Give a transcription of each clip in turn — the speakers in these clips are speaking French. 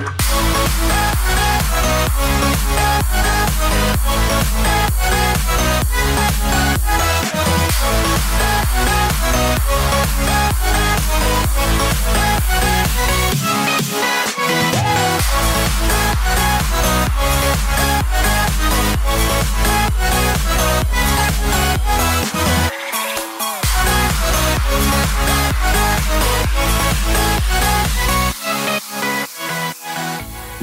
Thank you.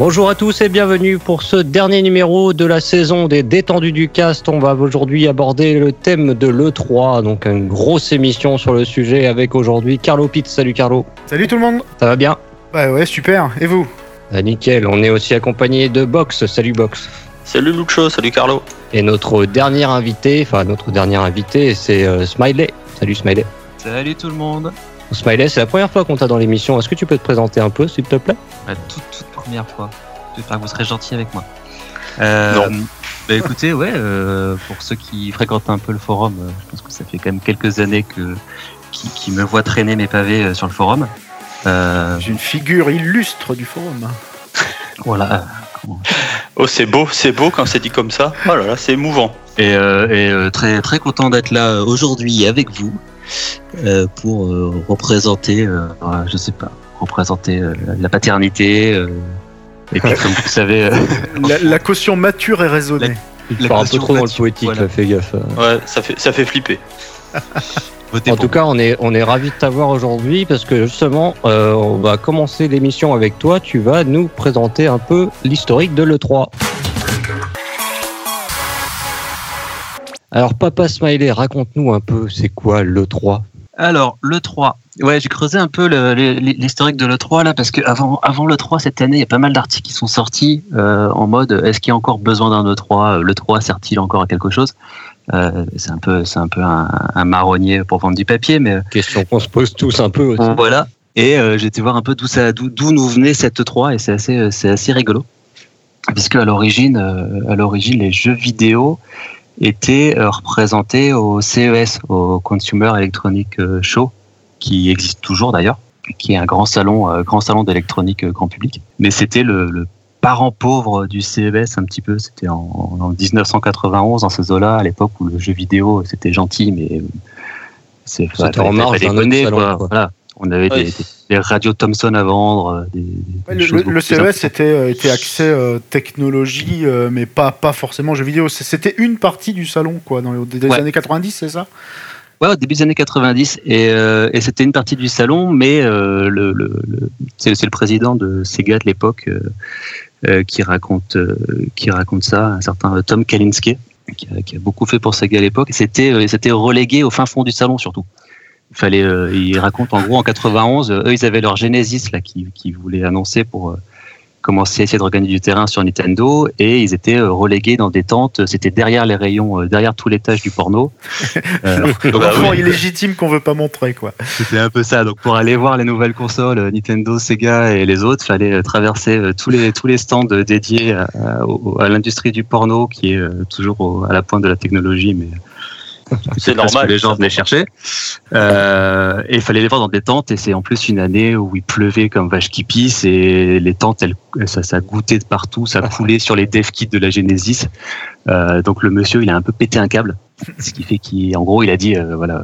Bonjour à tous et bienvenue pour ce dernier numéro de la saison des détendus du cast. On va aujourd'hui aborder le thème de l'E3, donc une grosse émission sur le sujet avec aujourd'hui Carlo Pitt. Salut Carlo. Salut tout le monde. Ça va bien? Bah ouais, super. Et vous? Ah, Nickel. On est aussi accompagné de Box. Salut Box. Salut Lucho, salut Carlo. Et notre dernier invité, enfin notre dernier invité, c'est euh, Smiley. Salut Smiley. Salut tout le monde. Smiley, c'est la première fois qu'on t'a dans l'émission. Est-ce que tu peux te présenter un peu, s'il te plaît? Toute, toute première fois. J'espère que vous serez gentil avec moi. Euh, non. Bah écoutez, ouais, euh, pour ceux qui fréquentent un peu le forum, euh, je pense que ça fait quand même quelques années que qui, qui me voient traîner mes pavés euh, sur le forum. Euh, J'ai une figure illustre du forum. Voilà. Oh, c'est beau, c'est beau quand c'est dit comme ça. Oh là là, c'est émouvant. Et, et très très content d'être là aujourd'hui avec vous. Euh, pour euh, représenter, euh, je sais pas, représenter la paternité. et puis, comme vous savez, la, la, caution mature et raisonnée. Il un peu trop dans le poétique, voilà. là, fais gaffe. Ouais, ça fait, ça fait flipper. en tout cas, on est, on est ravis de t'avoir aujourd'hui parce que justement, euh, on va commencer l'émission avec toi. Tu vas nous présenter un peu l'historique de l'E3. Alors, Papa Smiley, raconte-nous un peu, c'est quoi l'E3 Alors, l'E3. Ouais, j'ai creusé un peu l'historique de l'E3 là, parce qu'avant avant, l'E3 cette année, il y a pas mal d'articles qui sont sortis euh, en mode est-ce qu'il y a encore besoin d'un E3 L'E3 sert-il encore à quelque chose? Euh, C'est un peu, c'est un, peu un, un, marronnier pour vendre du papier, mais. Question qu'on se pose tous un peu aussi. Voilà. Et euh, j'ai été voir un peu d'où ça, d'où nous venait cette E3 et c'est assez, c'est assez rigolo. Puisque à l'origine, euh, à l'origine, les jeux vidéo était représenté au CES, au Consumer Electronic Show, qui existe toujours d'ailleurs, qui est un grand salon, grand salon d'électronique grand public. Mais c'était le, le, parent pauvre du CES un petit peu. C'était en, en, 1991, dans ces eaux-là, à l'époque où le jeu vidéo c'était gentil, mais c'est en marge d'un salon. Voilà. On avait ouais. des, des, des, radios Thomson à vendre. Des, le, le CES était, était accès euh, technologie, euh, mais pas, pas forcément jeux vidéo. C'était une partie du salon, quoi, dans les, les années 90, c'est ça? Ouais, au début des années 90, et, euh, et c'était une partie du salon, mais euh, c'est le président de Sega de l'époque euh, qui raconte qui raconte ça, un certain Tom Kalinske, qui a, beaucoup fait pour Sega à l'époque. C'était c'était relégué au fin fond du salon surtout il fallait il raconte en gros en 91 eux ils avaient leur Genesis là qui, qui voulaient annoncer pour euh, commencer à essayer de regagner du terrain sur Nintendo et ils étaient euh, relégués dans des tentes c'était derrière les rayons euh, derrière tout l'étage du porno euh, l'enfant oui. illégitime qu'on veut pas montrer quoi c'était un peu ça donc pour aller voir les nouvelles consoles euh, Nintendo Sega et les autres fallait traverser tous les tous les stands dédiés à, à, à l'industrie du porno qui est toujours au, à la pointe de la technologie mais c'est normal. Que les gens venaient chercher. Euh, et il fallait les voir dans des tentes. Et c'est en plus une année où il pleuvait comme vache qui pisse. Et les tentes, elles, ça, ça goûtait de partout. Ça coulait sur les dev kits de la Genesis. Euh, donc le monsieur, il a un peu pété un câble. Ce qui fait qu'en gros, il a dit euh, voilà.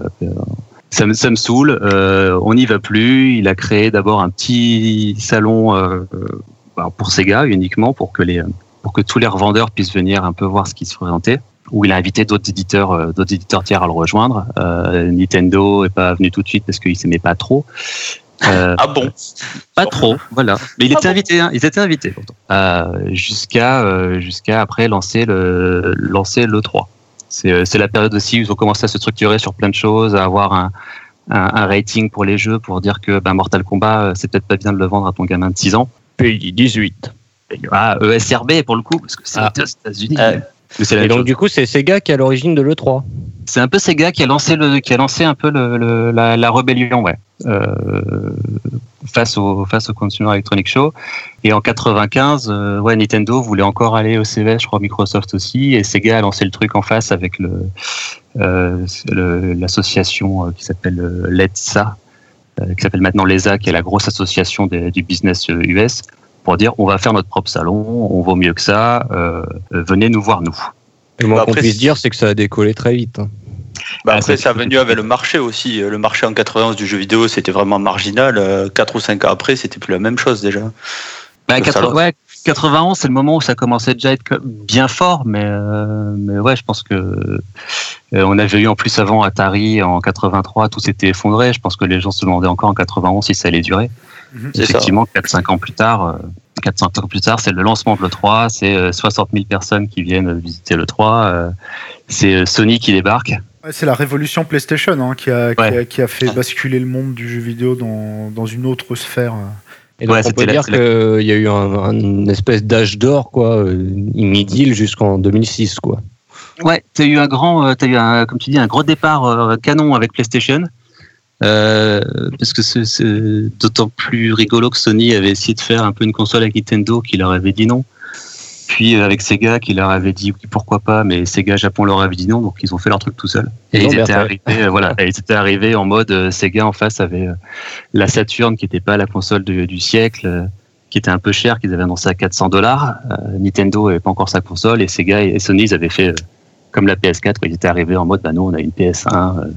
ça me, ça me saoule, euh, on n'y va plus. Il a créé d'abord un petit salon euh, pour Sega uniquement pour que les pour que tous les revendeurs puissent venir un peu voir ce qui se présentait où il a invité d'autres éditeurs, euh, d'autres éditeurs tiers à le rejoindre. Euh, Nintendo est pas venu tout de suite parce qu'il s'aimait pas trop. Euh, ah bon? Pas trop, voilà. Mais il ah était bon? invité, hein, ils étaient invités pourtant. Euh, jusqu'à euh, jusqu'à après lancer le lancer le 3. C'est c'est la période aussi où ils ont commencé à se structurer sur plein de choses, à avoir un un, un rating pour les jeux pour dire que ben, Mortal Kombat c'est peut-être pas bien de le vendre à ton gamin de 6 ans. Pays 18. Ah, ESRB pour le coup parce que c'est ah. aux États-Unis. Et donc chose. du coup, c'est Sega qui est à l'origine de l'E3. C'est un peu Sega qui a lancé le, qui a lancé un peu le, le, la, la, rébellion, ouais, euh, face au face au Consumer Electronic Show. Et en 95, euh, ouais, Nintendo voulait encore aller au CES, je crois Microsoft aussi, et Sega a lancé le truc en face avec le euh, l'association qui s'appelle l'ETSA, euh, qui s'appelle maintenant l'ESA, qui est la grosse association des, du business US pour dire on va faire notre propre salon, on vaut mieux que ça, venez nous voir nous. Le moins bah, qu'on puisse dire, c'est que ça a décollé très vite. Hein. Bah, après, ça a venu avec le marché aussi. Le marché en 91 du jeu vidéo, c'était vraiment marginal. 4 ou 5 ans après, c'était plus la même chose déjà. Bah, 91, c'est le moment où ça commençait déjà à être bien fort, mais, euh, mais ouais, je pense que euh, on avait eu en plus avant Atari en 83, tout s'était effondré. Je pense que les gens se demandaient encore en 91 si ça allait durer. Mhm. Effectivement, 4-5 ans plus tard, 4 euh, ans plus tard, c'est le lancement de l'E3, c'est 60 000 personnes qui viennent visiter l'E3, c'est Sony qui débarque. c'est la révolution PlayStation hein, qui, a, qui, a, fait basculer le monde du jeu vidéo dans, dans une autre sphère. Et donc on peut dire qu'il y a eu un, espèce d'âge d'or, quoi, une idylle jusqu'en 2006, quoi. Ouais, tu as eu un grand, euh, as eu un, comme tu dis, un gros départ euh, canon avec PlayStation. Euh, parce que c'est d'autant plus rigolo que Sony avait essayé de faire un peu une console avec Nintendo qui leur avait dit non. Puis euh, avec Sega qui leur avait dit pourquoi pas, mais Sega Japon leur avait dit non, donc ils ont fait leur truc tout seuls. Et ils étaient, arrivés, euh, voilà, ils étaient arrivés en mode euh, Sega en face avait la Saturn qui n'était pas la console du siècle, qui était un peu chère, qu'ils avaient annoncé à 400 dollars. Nintendo n'avait pas encore sa console et Sega et Sony ils avaient fait comme la PS4, ils étaient arrivés en mode bah nous on a une PS1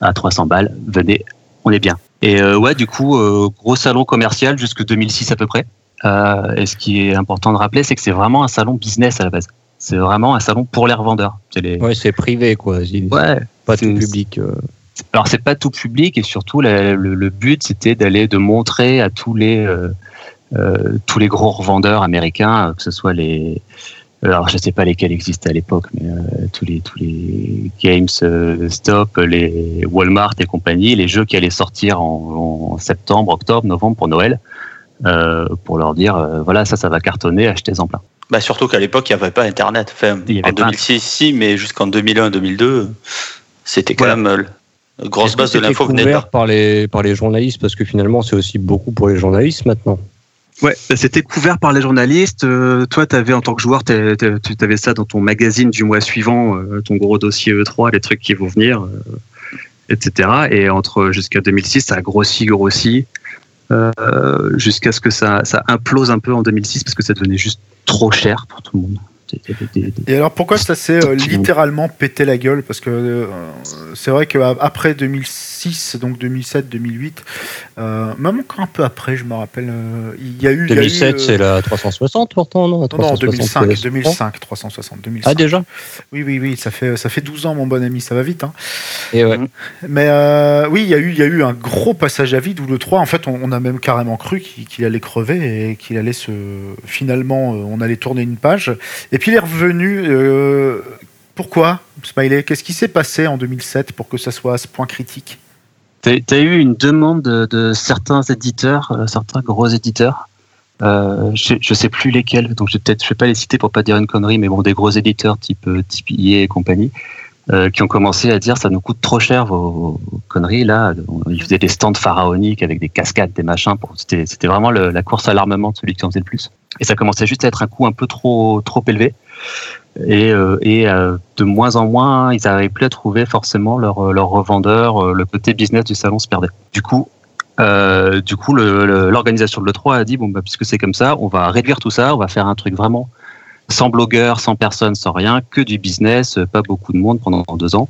à 300 balles, venez, on est bien. Et ouais, du coup, gros salon commercial jusque 2006 à peu près. Euh, et ce qui est important de rappeler, c'est que c'est vraiment un salon business à la base. C'est vraiment un salon pour les revendeurs. Les... Ouais, c'est privé, quoi. Ouais, pas tout public. Euh. Alors, c'est pas tout public, et surtout, le, but, c'était d'aller, de montrer à tous les, euh, tous les gros revendeurs américains, que ce soit les, alors je sais pas lesquels existaient à l'époque, mais tous les tous les Games Stop, les Walmart et compagnie, les jeux qui allaient sortir en, en septembre, octobre, novembre pour Noël, euh, pour leur dire euh, voilà ça ça va cartonner achetez-en plein. Bah surtout qu'à l'époque il n'y avait pas internet. Enfin, en 2006 si mais jusqu'en 2001 2002 c'était quand même euh, grosse base de l'info couvert par les par les journalistes? Parce que finalement c'est aussi beaucoup pour les journalistes maintenant. Ouais, bah, c'était couvert par les journalistes. toi, tu avais en tant que joueur, tu avais ça dans ton magazine du mois suivant, ton gros dossier E3, les trucs qui vont venir, etc. Et entre jusqu'à 2006, ça a grossi, grossi. Euh, jusqu'à ce que ça, ça implose un peu en 2006 parce que ça devenait juste trop cher pour tout le monde. Et alors pourquoi ça s'est euh, littéralement pété la gueule? Parce que euh, c'est vrai qu'après 2006, donc 2007, 2008, euh, même encore un peu après, je me rappelle, il y a eu. 2007, c'est la 360 pourtant, non? Non, 2005, 2005, 360, 2005. Ah déjà? Oui, oui, oui, ça fait, ça fait 12 ans, mon bon ami, ça va vite. Hein. Et ouais. Mais oui, il y, a eu, il y a eu un gros passage à vide où le 3, en fait, on, a même carrément cru qu'il allait crever et qu'il allait se. Finalement, on allait tourner une page. Et puis il est revenu. Euh, pourquoi, Smiley? Qu'est-ce qui s'est passé en 2007 pour que ça soit à ce point critique? Tu as, eu une demande de, certains éditeurs, euh, certains gros éditeurs. Euh, je, ne sais plus lesquels, donc je je vais pas les citer pour pas dire une connerie, mais bon, des gros éditeurs type EA et compagnie, qui ont commencé à dire ça nous coûte trop cher vos, conneries là. Ils faisaient des stands pharaoniques avec des cascades, des machins. C'était vraiment la course à l'armement de celui qui en faisait le plus. Et ça commençait juste à être un coût un peu trop trop élevé. Et, euh, et euh, de moins en moins, ils n'arrivaient plus à trouver forcément leur, leur revendeur. Le côté business du salon se perdait. Du coup, euh, du coup, l'organisation de l'E3 a dit bon, bah, puisque c'est comme ça, on va réduire tout ça, on va faire un truc vraiment sans blogueurs, sans personne, sans rien, que du business, pas beaucoup de monde pendant deux ans.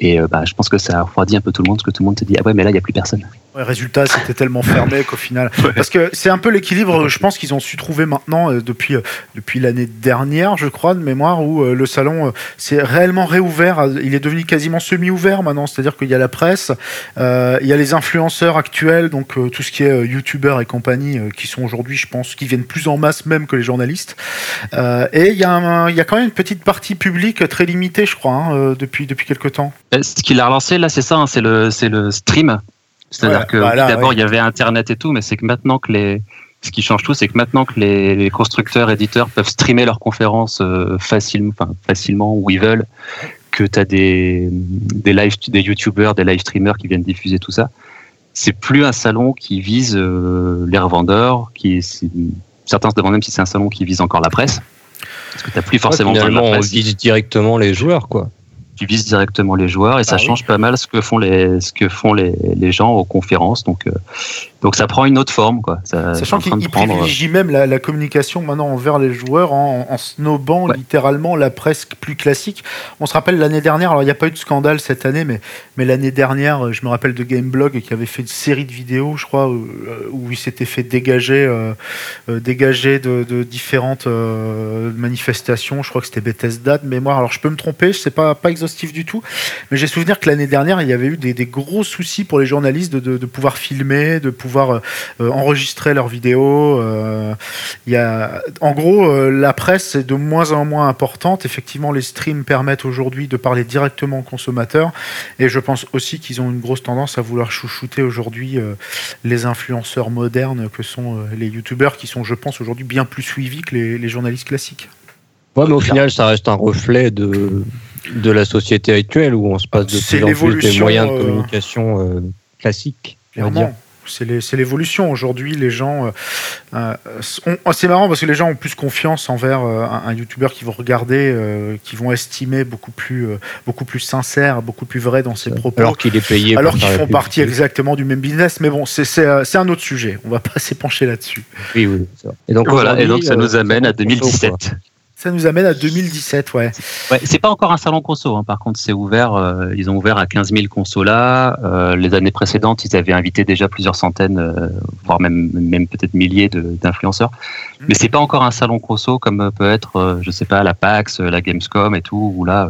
Et bah, je pense que ça a refroidi un peu tout le monde, parce que tout le monde se dit ah ouais, mais là il n'y a plus personne résultat, c'était tellement fermé qu'au final. Parce que c'est un peu l'équilibre, je pense qu'ils ont su trouver maintenant euh, depuis, euh, depuis l'année dernière, je crois, de mémoire, où euh, le salon s'est réellement réouvert. Il est devenu quasiment semi-ouvert maintenant, c'est-à-dire qu'il y a la presse, il y a les influenceurs actuels, donc tout ce qui est youtubeurs et compagnie, qui sont aujourd'hui, je pense, qui viennent plus en masse même que les journalistes. et il y, a il y a quand même une petite partie publique très limitée, je crois, hein, depuis, depuis quelques temps. Ce qu'il a relancé là, c'est ça, hein, c'est le, le stream. C'est-à-dire que bah d'abord il y avait Internet et tout, mais c'est que maintenant que les ce qui change tout, c'est que maintenant que les, constructeurs, éditeurs peuvent streamer leurs conférences euh, facilement, enfin, facilement où ils veulent, que tu as des, des, live, des youtubeurs, des live streamers qui viennent diffuser tout ça, c'est plus un salon qui vise euh, les revendeurs, qui certains se demandent même si c'est un salon qui vise encore la presse. Parce que tu plus forcément ouais, la presse. on vise directement les joueurs, quoi tu vises directement les joueurs et ça ah change pas mal ce que font les ce que font les, les gens aux conférences. Donc, euh, Donc ça prend une autre forme, quoi. Ça, Sachant qu'il privilégie même la, communication maintenant envers les joueurs en, en snobant littéralement la presse plus classique. On se rappelle l'année dernière, alors il n'y a pas eu de scandale cette année, mais, mais l'année dernière, je me rappelle de Gameblog qui avait fait une série de vidéos, je crois, où, où il s'était fait dégager, euh, euh, dégager de, de différentes euh, manifestations. Je crois que c'était Bethesda de mémoire. Alors je peux me tromper, sais pas, pas exhaustif du tout, mais j'ai souvenir que l'année dernière, il y avait eu des, des, gros soucis pour les journalistes de, de, de pouvoir filmer, de pouvoir enregistrer leurs vidéos. il y a, en gros, la presse est de moins en moins importante. Effectivement, les streams permettent aujourd'hui de parler directement aux consommateurs, et je pense aussi qu'ils ont une grosse tendance à vouloir chouchouter aujourd'hui les influenceurs modernes que sont les youtubeurs qui sont, je pense, aujourd'hui bien plus suivis que les, journalistes classiques. Ouais, mais au final, ça reste un reflet de, de la société actuelle où on se passe de plus en plus des moyens de euh, communication euh, classiques. Clairement c'est l'évolution. Aujourd'hui, les gens. Euh, euh c'est marrant parce que les gens ont plus confiance envers euh, un, YouTuber qui vont regarder, euh, qui vont estimer beaucoup plus, beaucoup plus sincère, beaucoup plus vrai dans ses propos. Alors qu'il est payé. Alors qu'ils font partie exactement du même business. Mais bon, c'est un autre sujet. On va pas s'épancher là-dessus. Oui, oui. Et donc, voilà, et donc ça nous amène à 2017. Ça nous amène à 2017, ouais. ouais c'est pas encore un salon conso, hein. par contre, c'est ouvert. Euh, ils ont ouvert à 15 000 consos là. Euh, les années précédentes, ils avaient invité déjà plusieurs centaines, euh, voire même, même peut-être milliers d'influenceurs. Mmh. Mais c'est pas encore un salon conso comme peut être, je sais pas, la PAX, la Gamescom et tout, où là,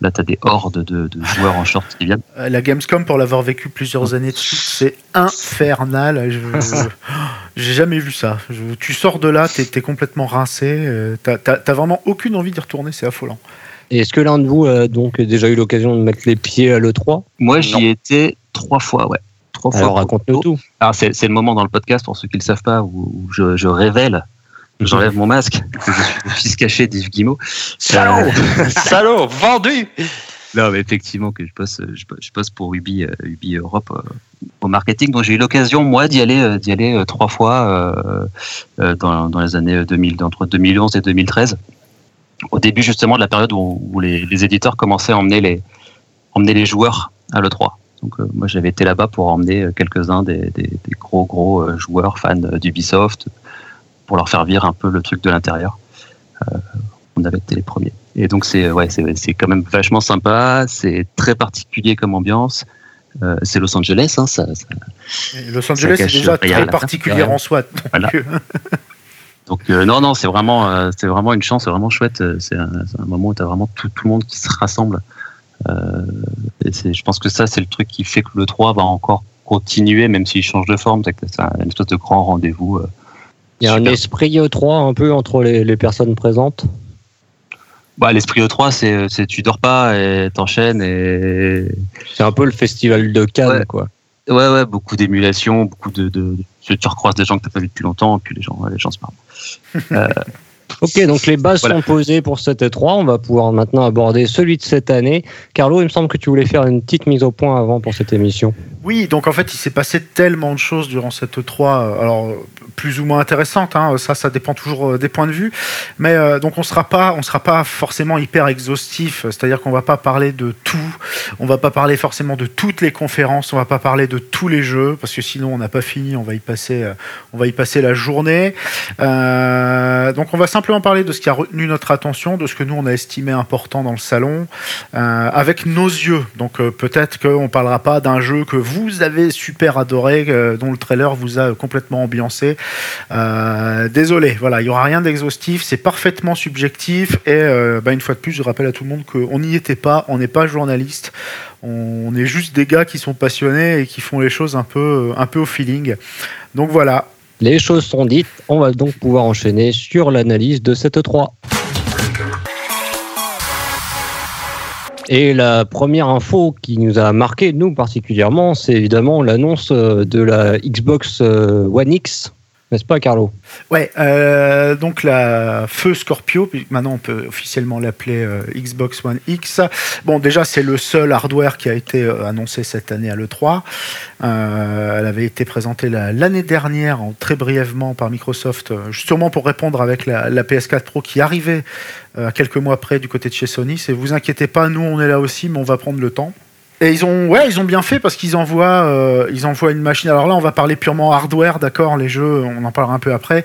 Là, tu as des hordes de, joueurs en short qui viennent. Euh, la Gamescom, pour l'avoir vécu plusieurs années de suite, c'est infernal. Je, j'ai jamais vu ça. tu sors de là, tu es, complètement rincé. Euh, tu n'as vraiment aucune envie d'y retourner. C'est affolant. Et est-ce que l'un de vous a donc déjà eu l'occasion de mettre les pieds à l'E3 Moi, j'y étais trois fois, ouais. Trois Alors, raconte-nous tout. Alors, c'est, le moment dans le podcast, pour ceux qui ne le savent pas, où, je, je révèle J'enlève mon masque. Je suis le fils caché d'Yves Guimau. Salaud Salaud Vendu Non, mais effectivement, que je bosse, je, bosse pour Ubi, euh, Ubi Europe euh, au marketing. Donc j'ai eu l'occasion, moi, d'y aller, euh, d'y aller trois fois dans, dans, les années 2000, entre 2011 et 2013. Au début, justement, de la période où, les, les, éditeurs commençaient à emmener les, emmener les joueurs à l'E3. Donc moi, j'avais été là-bas pour emmener quelques-uns des, des, des, gros, gros joueurs fans d'Ubisoft, pour leur faire virer un peu le truc de l'intérieur. Euh, on avait été les premiers. Et donc c'est ouais, c'est quand même vachement sympa, c'est très particulier comme ambiance. Euh, c'est Los Angeles, hein, ça, Los Angeles c'est déjà très particulier en soi. Donc, euh, non, non, c'est vraiment, c'est vraiment une chance, c'est vraiment chouette. C'est un, moment où tu as vraiment tout, tout, le monde qui se rassemble. et je pense que ça, c'est le truc qui fait que le 3 va encore continuer, même s'il change de forme. C'est une espèce de grand rendez-vous il y a un esprit E3 un peu entre les, personnes présentes bah, L'esprit E3, c'est tu dors pas et t'enchaînes. Et... C'est un peu le festival de Cannes, quoi. Ouais, ouais, beaucoup d'émulation, beaucoup de, de, Tu recroises des gens que tu n'as pas vu depuis longtemps, et puis les gens, les gens se parlent. euh, Ok, donc les bases sont posées pour cette E3. On va pouvoir maintenant aborder celui de cette année. Carlo, il me semble que tu voulais faire une petite mise au point avant pour cette émission. Oui, donc en fait, il s'est passé tellement de choses durant cette E3. Alors, plus ou moins intéressantes, hein, ça, ça dépend toujours euh, des points de vue. Mais euh, donc, on sera pas, sera pas forcément hyper exhaustif. C'est-à-dire qu'on va pas parler de tout. On va pas parler forcément de toutes les conférences. On va pas parler de tous les jeux parce que sinon, on n'a pas fini. On va y passer, euh, on va y passer la journée. donc, on va simplement parler de ce qui a retenu notre attention, de ce que nous on a estimé important dans le salon, euh, avec nos yeux. Donc euh, peut-être qu'on ne parlera pas d'un jeu que vous avez super adoré, euh, dont le trailer vous a complètement ambiancé. désolé, voilà, il n'y aura rien d'exhaustif, c'est parfaitement subjectif et bah, une fois de plus, je rappelle à tout le monde qu'on n'y était pas, on n'est pas journaliste. On est juste des gars qui sont passionnés et qui font les choses un peu, un peu au feeling. Donc voilà, les choses sont dites, on va donc pouvoir enchaîner sur l'analyse de cette 3. Et la première info qui nous a marqué, nous particulièrement, c'est évidemment l'annonce de la Xbox One X n'est-ce pas, Carlo? Ouais, euh, donc la Feu Scorpio, maintenant on peut officiellement l'appeler euh, Xbox One X. Bon, déjà, c'est le seul hardware qui a été euh, annoncé cette année à l'E3. elle avait été présentée l'année dernière, très brièvement, par Microsoft, justement pour répondre avec la, la PS4 Pro qui arrivait quelques mois près du côté de chez Sony. C'est vous inquiétez pas, nous on est là aussi, mais on va prendre le temps. Et ils ont, ouais, ils ont bien fait parce qu'ils envoient, euh, ils envoient une machine. Alors là, on va parler purement hardware, d'accord. Les jeux, on en parlera un peu après,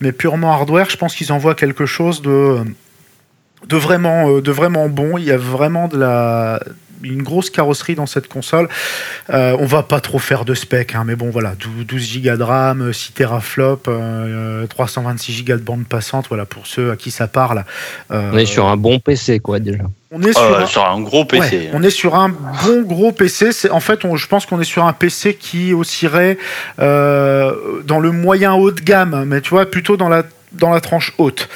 mais purement hardware, je pense qu'ils envoient quelque chose de, de vraiment, euh, de vraiment bon. Il y a vraiment de la, une grosse carrosserie dans cette console. Euh, on va pas trop faire de spec, hein, mais bon voilà, 12 Go de RAM, 6 teraflops, 326 Go de bande passante, voilà pour ceux à qui ça parle. on est sur un bon PC quoi déjà. On est euh, sur, un, gros PC. on est sur un bon gros PC. C'est en fait, je pense qu'on est sur un PC qui oscillerait euh, dans le moyen haut de gamme, mais tu vois plutôt dans la dans la tranche haute,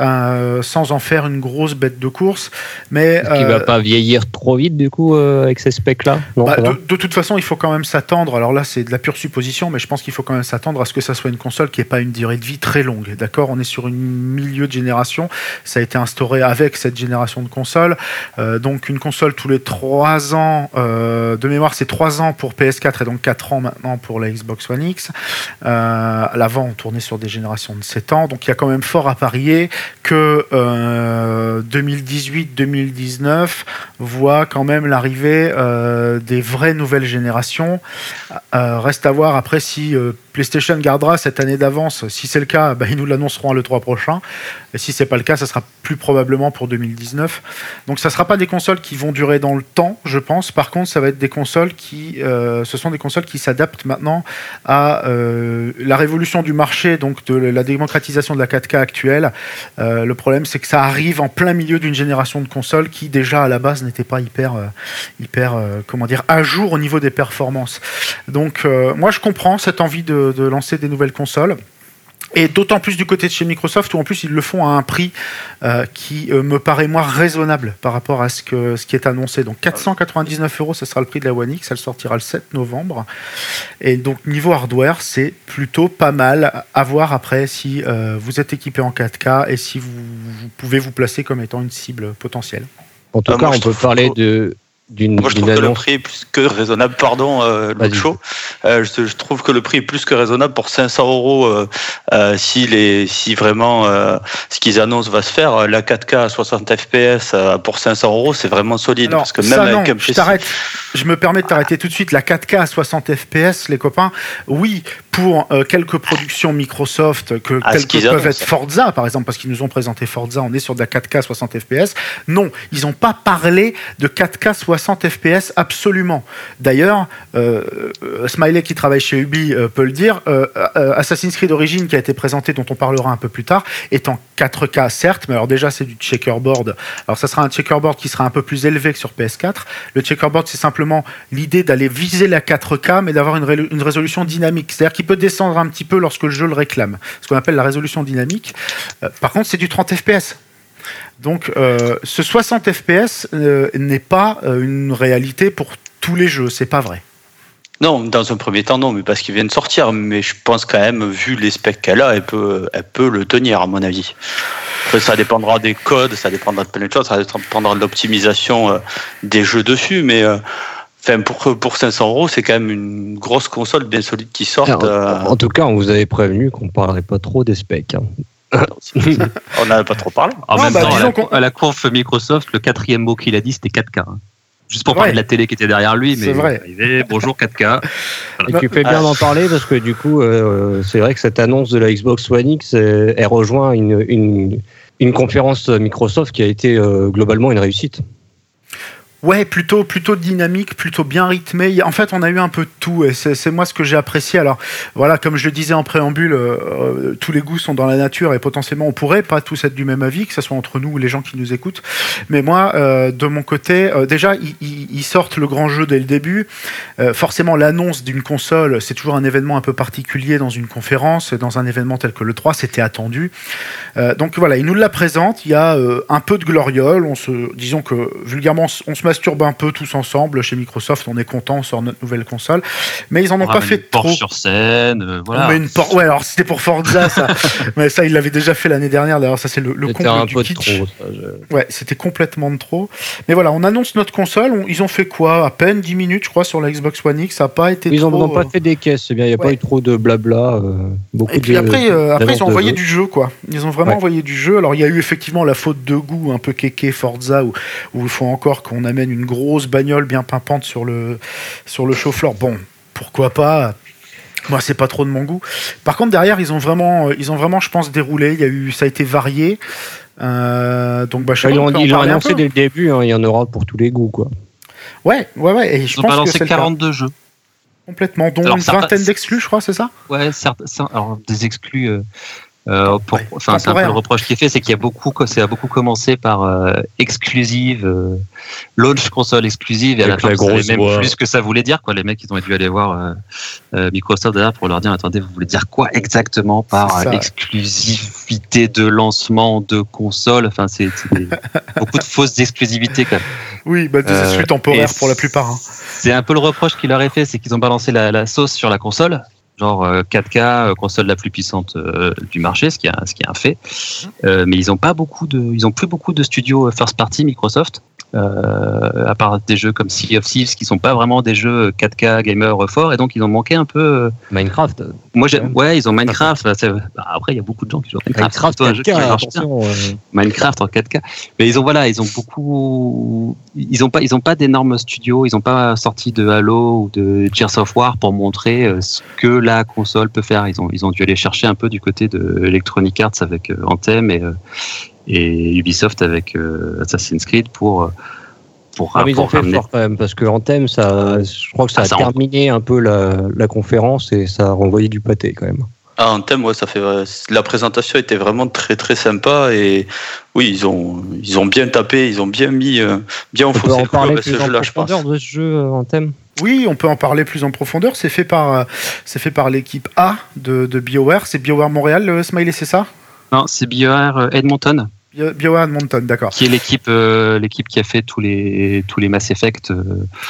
euh, sans en faire une grosse bête de course. Mais qui va euh, pas vieillir trop vite du coup euh, avec ces specs là. Bah, de, toute façon, il faut quand même s'attendre. Alors là, c'est de la pure supposition, mais je pense qu'il faut quand même s'attendre à ce que ça soit une console qui n'ait pas une durée de vie très longue. D'accord, on est sur une milieu de génération. Ça a été instauré avec cette génération de consoles. donc une console tous les 3 ans. de mémoire, c'est 3 ans pour PS4 et donc 4 ans maintenant pour la Xbox One X. l'avant, on tournait sur des générations de 7 ans. Donc donc il y a quand même fort à parier que 2018-2019 euh, voit quand même l'arrivée euh, des vraies nouvelles générations. Euh, reste à voir après si PlayStation gardera cette année d'avance. Si c'est le cas, bah, ils nous l'annonceront le 3 prochain. Et si c'est pas le cas, ça sera plus probablement pour 2019. Donc ça sera pas des consoles qui vont durer dans le temps, je pense. Par contre, ça va être des consoles qui, ce sont des consoles qui s'adaptent maintenant à la révolution du marché, donc de la démocratisation de la 4K actuelle. Euh, le problème, c'est que ça arrive en plein milieu d'une génération de consoles qui déjà à la base n'était pas hyper, hyper, comment dire, à jour au niveau des performances. Donc moi, je comprends cette envie de, lancer des nouvelles consoles. Et d'autant plus du côté de chez Microsoft, où en plus ils le font à un prix euh, qui euh, me paraît moins raisonnable par rapport à ce, que, ce qui est annoncé. Donc 499 euros, ce sera le prix de la One X, elle sortira le 7 novembre. Et donc niveau hardware, c'est plutôt pas mal à voir après si euh, vous êtes équipé en 4K et si vous, pouvez vous placer comme étant une cible potentielle. En tout cas, on peut parler de, moi, je trouve que le prix est plus que raisonnable. Pardon, euh, le show. Euh, je, trouve que le prix est plus que raisonnable pour 500 euros euh, euh, si, les, si vraiment euh, ce qu'ils annoncent va se faire. La 4K à 60 FPS pour 500 euros, c'est vraiment solide. parce que même avec je, t'arrête, je me permets de t'arrêter tout de suite. La 4K à 60 FPS, les copains, oui, pour quelques productions Microsoft, que ah, quelques peuvent être Forza, par exemple, parce qu'ils nous ont présenté Forza, on est sur de la 4K à 60 FPS. Non, ils n'ont pas parlé de 4K 60 60 FPS absolument. D'ailleurs, euh, euh, Smiley qui travaille chez Ubi euh, peut le dire, Assassin's Creed Origins qui a été présenté, dont on parlera un peu plus tard, est en 4K certes, mais alors déjà c'est du checkerboard. Alors ça sera un checkerboard qui sera un peu plus élevé que sur PS4. Le checkerboard c'est simplement l'idée d'aller viser la 4K, mais d'avoir une, une, résolution dynamique. C'est-à-dire qu'il peut descendre un petit peu lorsque le jeu le réclame. Ce qu'on appelle la résolution dynamique. par contre c'est du 30 FPS. Donc euh, ce 60 FPS euh, n'est pas euh, une réalité pour tous les jeux, c'est pas vrai. Non, dans un premier temps, non, mais parce qu'il vient de sortir. Mais je pense quand même, vu les specs qu'elle a, elle peut, elle peut le tenir, à mon avis. Après, ça dépendra des codes, ça dépendra de plein de choses, ça dépendra de l'optimisation des jeux dessus. Mais enfin, pour, pour 500 euros, c'est quand même une grosse console bien solide qui sort. En, tout cas, on vous avait prévenu qu'on ne parlerait pas trop des specs. Hein. on n'avait pas trop parlé. En même bah, temps, à la, conf Microsoft, le quatrième mot qu'il a dit, c'était 4K. Hein. Juste pour parler de la télé qui était derrière lui, mais vrai. bonjour 4K. Et tu fais bien d'en parler parce que du coup, euh, c'est vrai que cette annonce de la Xbox One X, euh, elle rejoint une, une, une conférence Microsoft qui a été euh, globalement une réussite. Ouais, plutôt, plutôt dynamique, plutôt bien rythmé. En fait, on a eu un peu de tout, et c'est moi ce que j'ai apprécié. Alors, voilà, comme je le disais en préambule, euh, euh, tous les goûts sont dans la nature, et potentiellement, on pourrait pas tous être du même avis, que ce soit entre nous ou les gens qui nous écoutent. Mais moi, euh, de mon côté, déjà, ils, sortent le grand jeu dès le début. forcément, l'annonce d'une console, c'est toujours un événement un peu particulier dans une conférence, dans un événement tel que le 3, c'était attendu. donc voilà, ils nous la présentent. Il y a un peu de gloriole. Disons que vulgairement, on se masturbe un peu tous ensemble chez Microsoft. On est content, sur notre nouvelle console. Mais ils en ont pas fait trop. sur scène, euh, voilà. une Ouais, alors c'était pour Forza, ça. mais ça, ils l'avaient déjà fait l'année dernière. D'ailleurs, ça, c'est le, le comble du kitsch. Trop, Ouais, c'était complètement de trop. Mais voilà, on annonce notre console. ils ont fait quoi? À peine 10 minutes, je crois, sur la Xbox One X. Ça n'a pas été Ils n'ont pas euh, fait des caisses, c'est bien. Il n'y a pas eu trop de blabla. Euh, beaucoup Et puis après, après ils ont envoyé du jeu, quoi. Ils ont vraiment envoyé du jeu. Alors, il y a eu effectivement la faute de goût, un peu kéké Forza, où, où il faut encore qu'on amène amène une grosse bagnole bien pimpante sur le, sur le chauffeur. Bon, pourquoi pas? Moi, c'est pas trop de mon goût. Par contre, derrière, ils ont vraiment, ils ont vraiment, je pense, déroulé. Il y a eu, ça a été varié. Euh, donc, bah, Ils l'ont annoncé peu dès le début, hein, il y en aura pour tous les goûts. Quoi. Ouais, ouais, ouais. Et je Ils ont pense que balancé c'est le cas. 42 jeux. complètement, dont Alors, une vingtaine d'exclus, je crois, c'est ça? Ouais, certes, ça- alors des exclus. euh, euh, pour- Ouais, enfin, c'est un peu le reproche qui est fait, c'est qu'il y a beaucoup, ça a beaucoup commencé par euh, exclusive, euh, launch console exclusive, et à la Avec fin, la vous savez grosse même plus ce que ça voulait dire. Quoi. Les mecs, ils ont dû aller voir euh, euh, Microsoft derrière pour leur dire, attendez, vous voulez dire quoi exactement par C'est exclusivité de lancement de console? Enfin, c'est c'est beaucoup de fausses exclusivités quand même. Oui, bah, des Euh, exclus temporaires pour la plupart. hein. C'est un peu le reproche qu'il leur est fait, c'est qu'ils ont balancé la, la sauce sur la console, genre euh, 4K, euh, console la plus puissante euh, du marché, ce qui est un, ce qui est un fait. Euh, mais ils ont pas beaucoup de, ils ont plus beaucoup de studios euh, first party Microsoft. Euh, à part des jeux comme Sea of Thieves qui sont pas vraiment des jeux 4K gamer forts et donc ils ont manqué un peu euh, Minecraft. moi Ouais. ils ont Minecraft bah, bah, après il y a beaucoup de gens qui jouent Minecraft, Minecraft c'est plutôt un jeu qui 4K, marche bien. attention. Minecraft en 4K. Mais ils ont voilà, ils ont beaucoup, ils ont pas, ils ont pas d'énormes studios, ils ont pas sorti de Halo ou de Gears of War pour montrer euh, ce que la console peut faire. Ils ont, ils ont dû aller chercher un peu du côté de Electronic Arts avec Anthem et, et Ubisoft avec euh, Assassin's Creed pour euh, pour, Ah, mais ils ont fait ramener- fort quand même, parce que Anthem, ça, je crois que ça Ah, a ça en- terminé un peu la, la conférence et ça a renvoyé du pâté quand même. Ah, en thème, ouais, ça fait. euh, La présentation était vraiment très très sympa et oui, ils ont ils ont bien tapé, ils ont bien mis, euh, bien On peut enfoncé en le parler ce plus en jeu-là, je pense. de ce jeu Anthem? Oui, on peut en parler plus en profondeur. C'est fait par, c'est fait par l'équipe A de, de BioWare. C'est BioWare Montréal, le Smiley, c'est ça? Non, c'est BioWare Edmonton BioWare Edmonton, d'accord. qui est l'équipe euh, l'équipe qui a fait tous les tous les Mass Effect euh,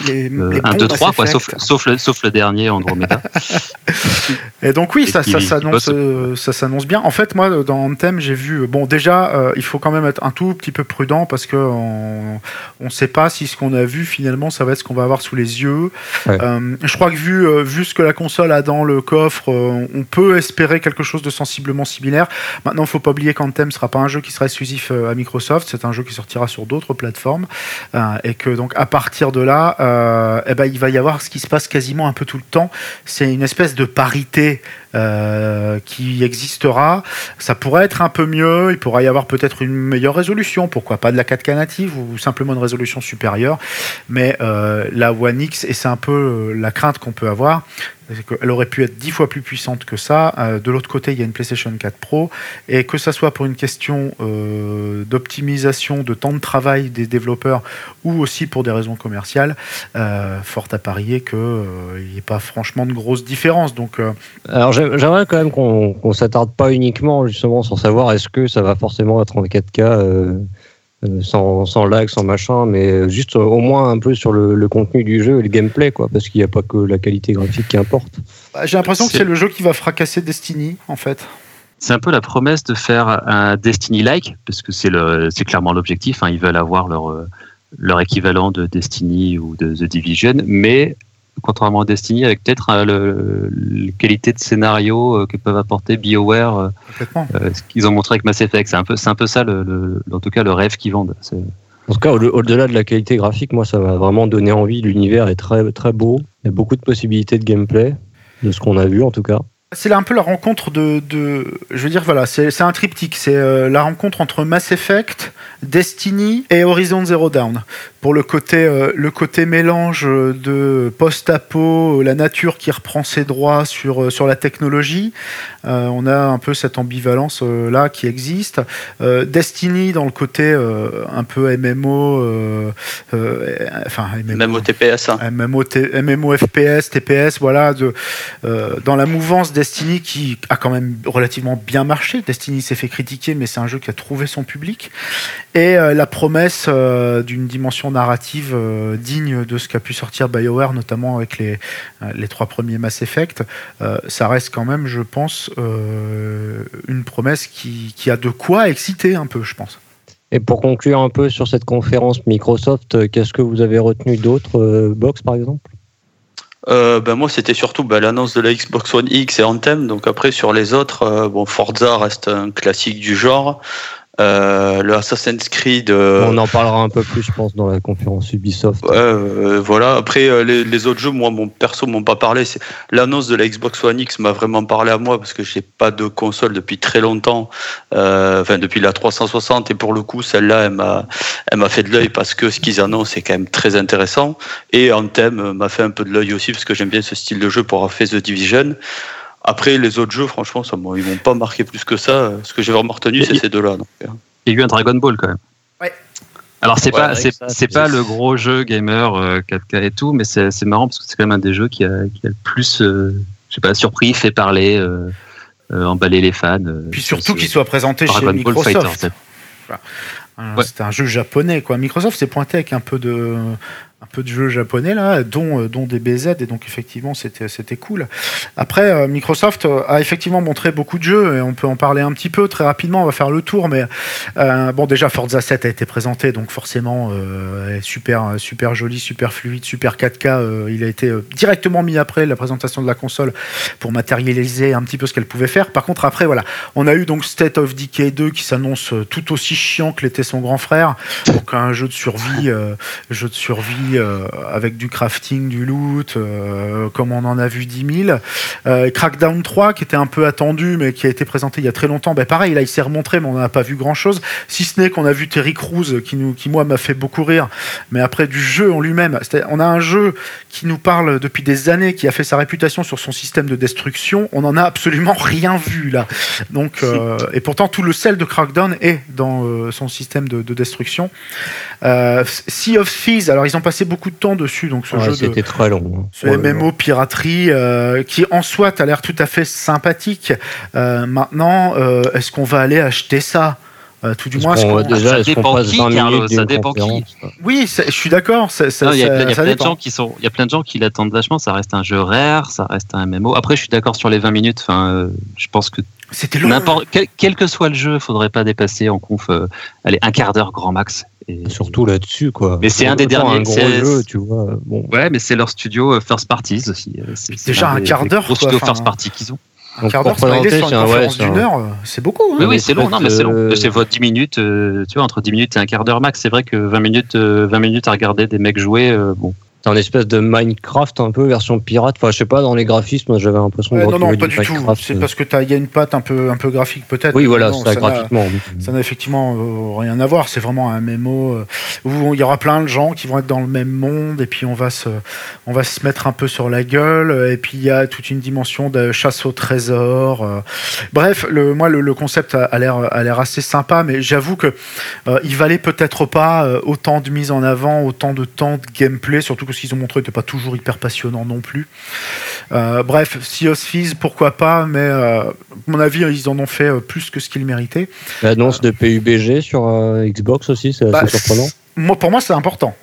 Les, euh, les 1 bons 2 3 Mass quoi, sauf sauf le sauf le dernier Andromeda. Et donc oui, Et ça, qui- ça s'annonce, euh, ça s'annonce bien. En fait, moi, dans Anthem, j'ai vu. Bon, déjà, il faut quand même être un tout petit peu prudent parce que on ne sait pas si ce qu'on a vu finalement, ça va être ce qu'on va avoir sous les yeux. Ouais. Je crois que vu, vu ce que la console a dans le coffre, on peut espérer quelque chose de sensiblement similaire. Maintenant, il faut pas oublier qu'Anthem sera pas un jeu qui sera exclusif euh, à Microsoft. C'est un jeu qui sortira sur d'autres plateformes euh, et que donc à partir de là, euh, eh ben, il va y avoir ce qui se passe quasiment un peu tout le temps. C'est une espèce de parité qui existera. Ça pourrait être un peu mieux. Il pourrait y avoir peut-être une meilleure résolution. Pourquoi pas de la 4K native ou simplement une résolution supérieure. Mais euh, la One X, et c'est un peu euh, la crainte qu'on peut avoir, qu'elle aurait pu être dix fois plus puissante que ça. Euh, de l'autre côté, il y a une PlayStation 4 Pro. Et que ça soit pour une question euh, d'optimisation de temps de travail des développeurs ou aussi pour des raisons commerciales, euh, fort à parier qu'il n'y ait pas franchement de grosses différences. Donc, euh, Alors j'aimerais quand même qu'on s'attarde pas uniquement justement sur savoir est-ce que ça va forcément être en 4K euh, euh, sans, sans lag, sans machin, mais juste euh, au moins un peu sur le, le contenu du jeu et le gameplay, quoi, parce qu'il n'y a pas que la qualité graphique qui importe. bah, j'ai l'impression que C'est- le jeu qui va fracasser Destiny, en fait. C'est un peu la promesse de faire un Destiny-like, parce que c'est clairement l'objectif. hein. Ils veulent avoir leur, leur équivalent de Destiny ou de The Division, mais contrairement à Destiny, avec peut-être euh, le, le qualité de scénario euh, que peuvent apporter BioWare, euh, euh, ce qu'ils ont montré avec Mass Effect. C'est un peu, c'est un peu ça, le, le- en tout cas, le rêve qu'ils vendent. C'est- En tout cas, au- au-delà de la qualité graphique, moi, ça m'a vraiment donné envie. L'univers est très, très beau. Il y a beaucoup de possibilités de gameplay, de ce qu'on a vu en tout cas. C'est là un peu la rencontre de, de je veux dire voilà, c'est c'est un triptyque, c'est euh, la rencontre entre Mass Effect, Destiny et Horizon Zero Dawn. Pour le côté euh, le côté mélange de post-apo, la nature qui reprend ses droits sur euh, sur la technologie, euh, on a un peu cette ambivalence euh, là qui existe. Euh, Destiny dans le côté euh, un peu MMO, euh, euh, enfin MMO, au TPS. hein. MMO, FPS, TPS, voilà, de, euh, dans la mouvance Destiny qui a quand même relativement bien marché. Destiny s'est fait critiquer, mais c'est un jeu qui a trouvé son public. Et euh, la promesse euh, d'une dimension narrative euh, digne de ce qu'a pu sortir BioWare, notamment avec les, euh, les trois premiers Mass Effect, euh, ça reste quand même, je pense, euh, une promesse qui, qui a de quoi exciter un peu, je pense. Et pour conclure un peu sur cette conférence Microsoft, qu'est-ce que vous avez retenu d'autres euh, Box par exemple? Euh, ben moi, c'était surtout ben, l'annonce de la Xbox One X et Anthem. Donc après, sur les autres, euh, bon, Forza reste un classique du genre. Euh, le Assassin's Creed. euh, On en parlera un peu plus, je pense, dans la conférence Ubisoft. Ouais, euh, voilà. Après, euh, les, les autres jeux, moi, mon perso m'ont pas parlé. C'est l'annonce de la Xbox One X m'a vraiment parlé à moi parce que j'ai pas de console depuis très longtemps. Euh, Enfin, depuis la 360 et pour le coup, celle-là, elle m'a, elle m'a fait de l'œil parce que ce qu'ils annoncent est quand même très intéressant. Et en thème, euh, m'a fait un peu de l'œil aussi parce que j'aime bien ce style de jeu pour avoir fait The Division. Après, les autres jeux, franchement, ça, ils m'ont pas marqué plus que ça. Ce que j'ai vraiment retenu, c'est ces deux-là. euh. Il y a eu un Dragon Ball quand même. Ouais. Alors c'est Ouais, pas c'est ça, c'est c'est- pas le gros jeu gamer euh, 4K et tout, mais c'est c'est marrant parce que c'est quand même un des jeux qui a, qui a le plus, euh, je sais pas, surpris, fait parler, euh, euh, emballé les fans. euh, Puis sur surtout qu'il soit présenté chez Dragon Ball Microsoft. Fighter. Hein, Ouais. C'était un jeu japonais, quoi. Microsoft s'est pointé avec un peu de, un peu de jeux japonais là, dont, euh, dont des BZ, et donc effectivement c'était, c'était cool. Après, euh, Microsoft euh, a effectivement montré beaucoup de jeux, et on peut en parler un petit peu très rapidement. On va faire le tour, mais bon, déjà Forza 7 a été présenté, donc forcément super, super joli, super fluide, super 4K. euh, il a été directement mis après la présentation de la console pour matérialiser un petit peu ce qu'elle pouvait faire. Par contre, après, voilà, on a eu donc State of Decay 2 qui s'annonce tout aussi chiant que l'était son grand frère. Donc un jeu de survie, jeu de survie euh, avec du crafting, du loot, euh, comme on en a vu 10 000. Euh, Crackdown 3 qui était un peu attendu mais qui a été présenté il y a très longtemps. Ben pareil, là il s'est remontré mais on n'en a pas vu grand chose. Si ce n'est qu'on a vu Terry Crews qui, nous, qui moi m'a fait beaucoup rire. Mais après du jeu en lui-même, on a un jeu qui nous parle depuis des années, qui a fait sa réputation sur son système de destruction. On n'en a absolument rien vu là. Donc, et pourtant, tout le sel de Crackdown est dans son système de, de destruction. Sea of Thieves, alors ils ont passé beaucoup de temps dessus, donc ce Ouais, jeu de, C'était très long. hein. ce Ouais, MMO piraterie euh, qui en soi a l'air tout à fait sympathique. Euh, maintenant, euh, est-ce qu'on va aller acheter ça? Euh, Tout du moins, est-ce qu'on- déjà, Ça dépend qui, 20 Carlos, minutes ça dépend qui. oui, je suis d'accord. ça- ça- Non, il y a, plein- il y a ça plein de gens qui sont, il y a plein de gens qui l'attendent vachement. Ça reste un jeu rare, ça reste un MMO. Après, je suis d'accord sur les 20 minutes. Enfin, euh, je pense que C'était long. n'importe quel, quel que soit le jeu, faudrait pas dépasser en conf, euh, allez, un quart d'heure grand max. Surtout là-dessus, quoi. Mais c'est un des derniers, Un gros jeu, tu vois. Bon. Ouais, mais c'est leur studio euh, first parties aussi. euh, C'est Déjà un quart d'heure, gros enfin, first party qu'ils ont. Un quart d'heure sur c'est une conférence c'est d'une un- heure, euh, c'est beaucoup. hein. Oui, mais oui, c'est long. Non, mais c'est long. C'est votre 10 minutes. euh, tu vois, entre 10 minutes et un quart d'heure max. C'est vrai que 20 minutes, euh, 20 minutes à regarder des mecs jouer, euh, bon. C'est un espèce de Minecraft un peu version pirate. Enfin, je sais pas, dans les graphismes, j'avais l'impression Ouais, de non, non, pas du du tout. C'est parce que il y a une patte un peu, un peu graphique peut-être. Oui, voilà, non, ça, n'a- graphiquement. Ça n'a effectivement euh, rien à voir. C'est vraiment un MMO euh, où il y aura plein de gens qui vont être dans le même monde et puis on va se, on va se mettre un peu sur la gueule. euh, Et puis il y a toute une dimension de chasse au trésor. euh. Bref, le, moi le, le concept a, l'air, a l'air assez sympa, mais j'avoue que euh, il valait peut-être pas euh, autant de mise en avant, autant de temps de gameplay, surtout que ce qu'ils ont montré n'était pas toujours hyper passionnant non plus. Euh, bref, of Thieves, pourquoi pas, mais euh, à mon avis, ils en ont fait euh, plus que ce qu'ils méritaient. L'annonce de PUBG sur Xbox aussi, c'est Bah, assez surprenant. Moi, pour moi, c'est important.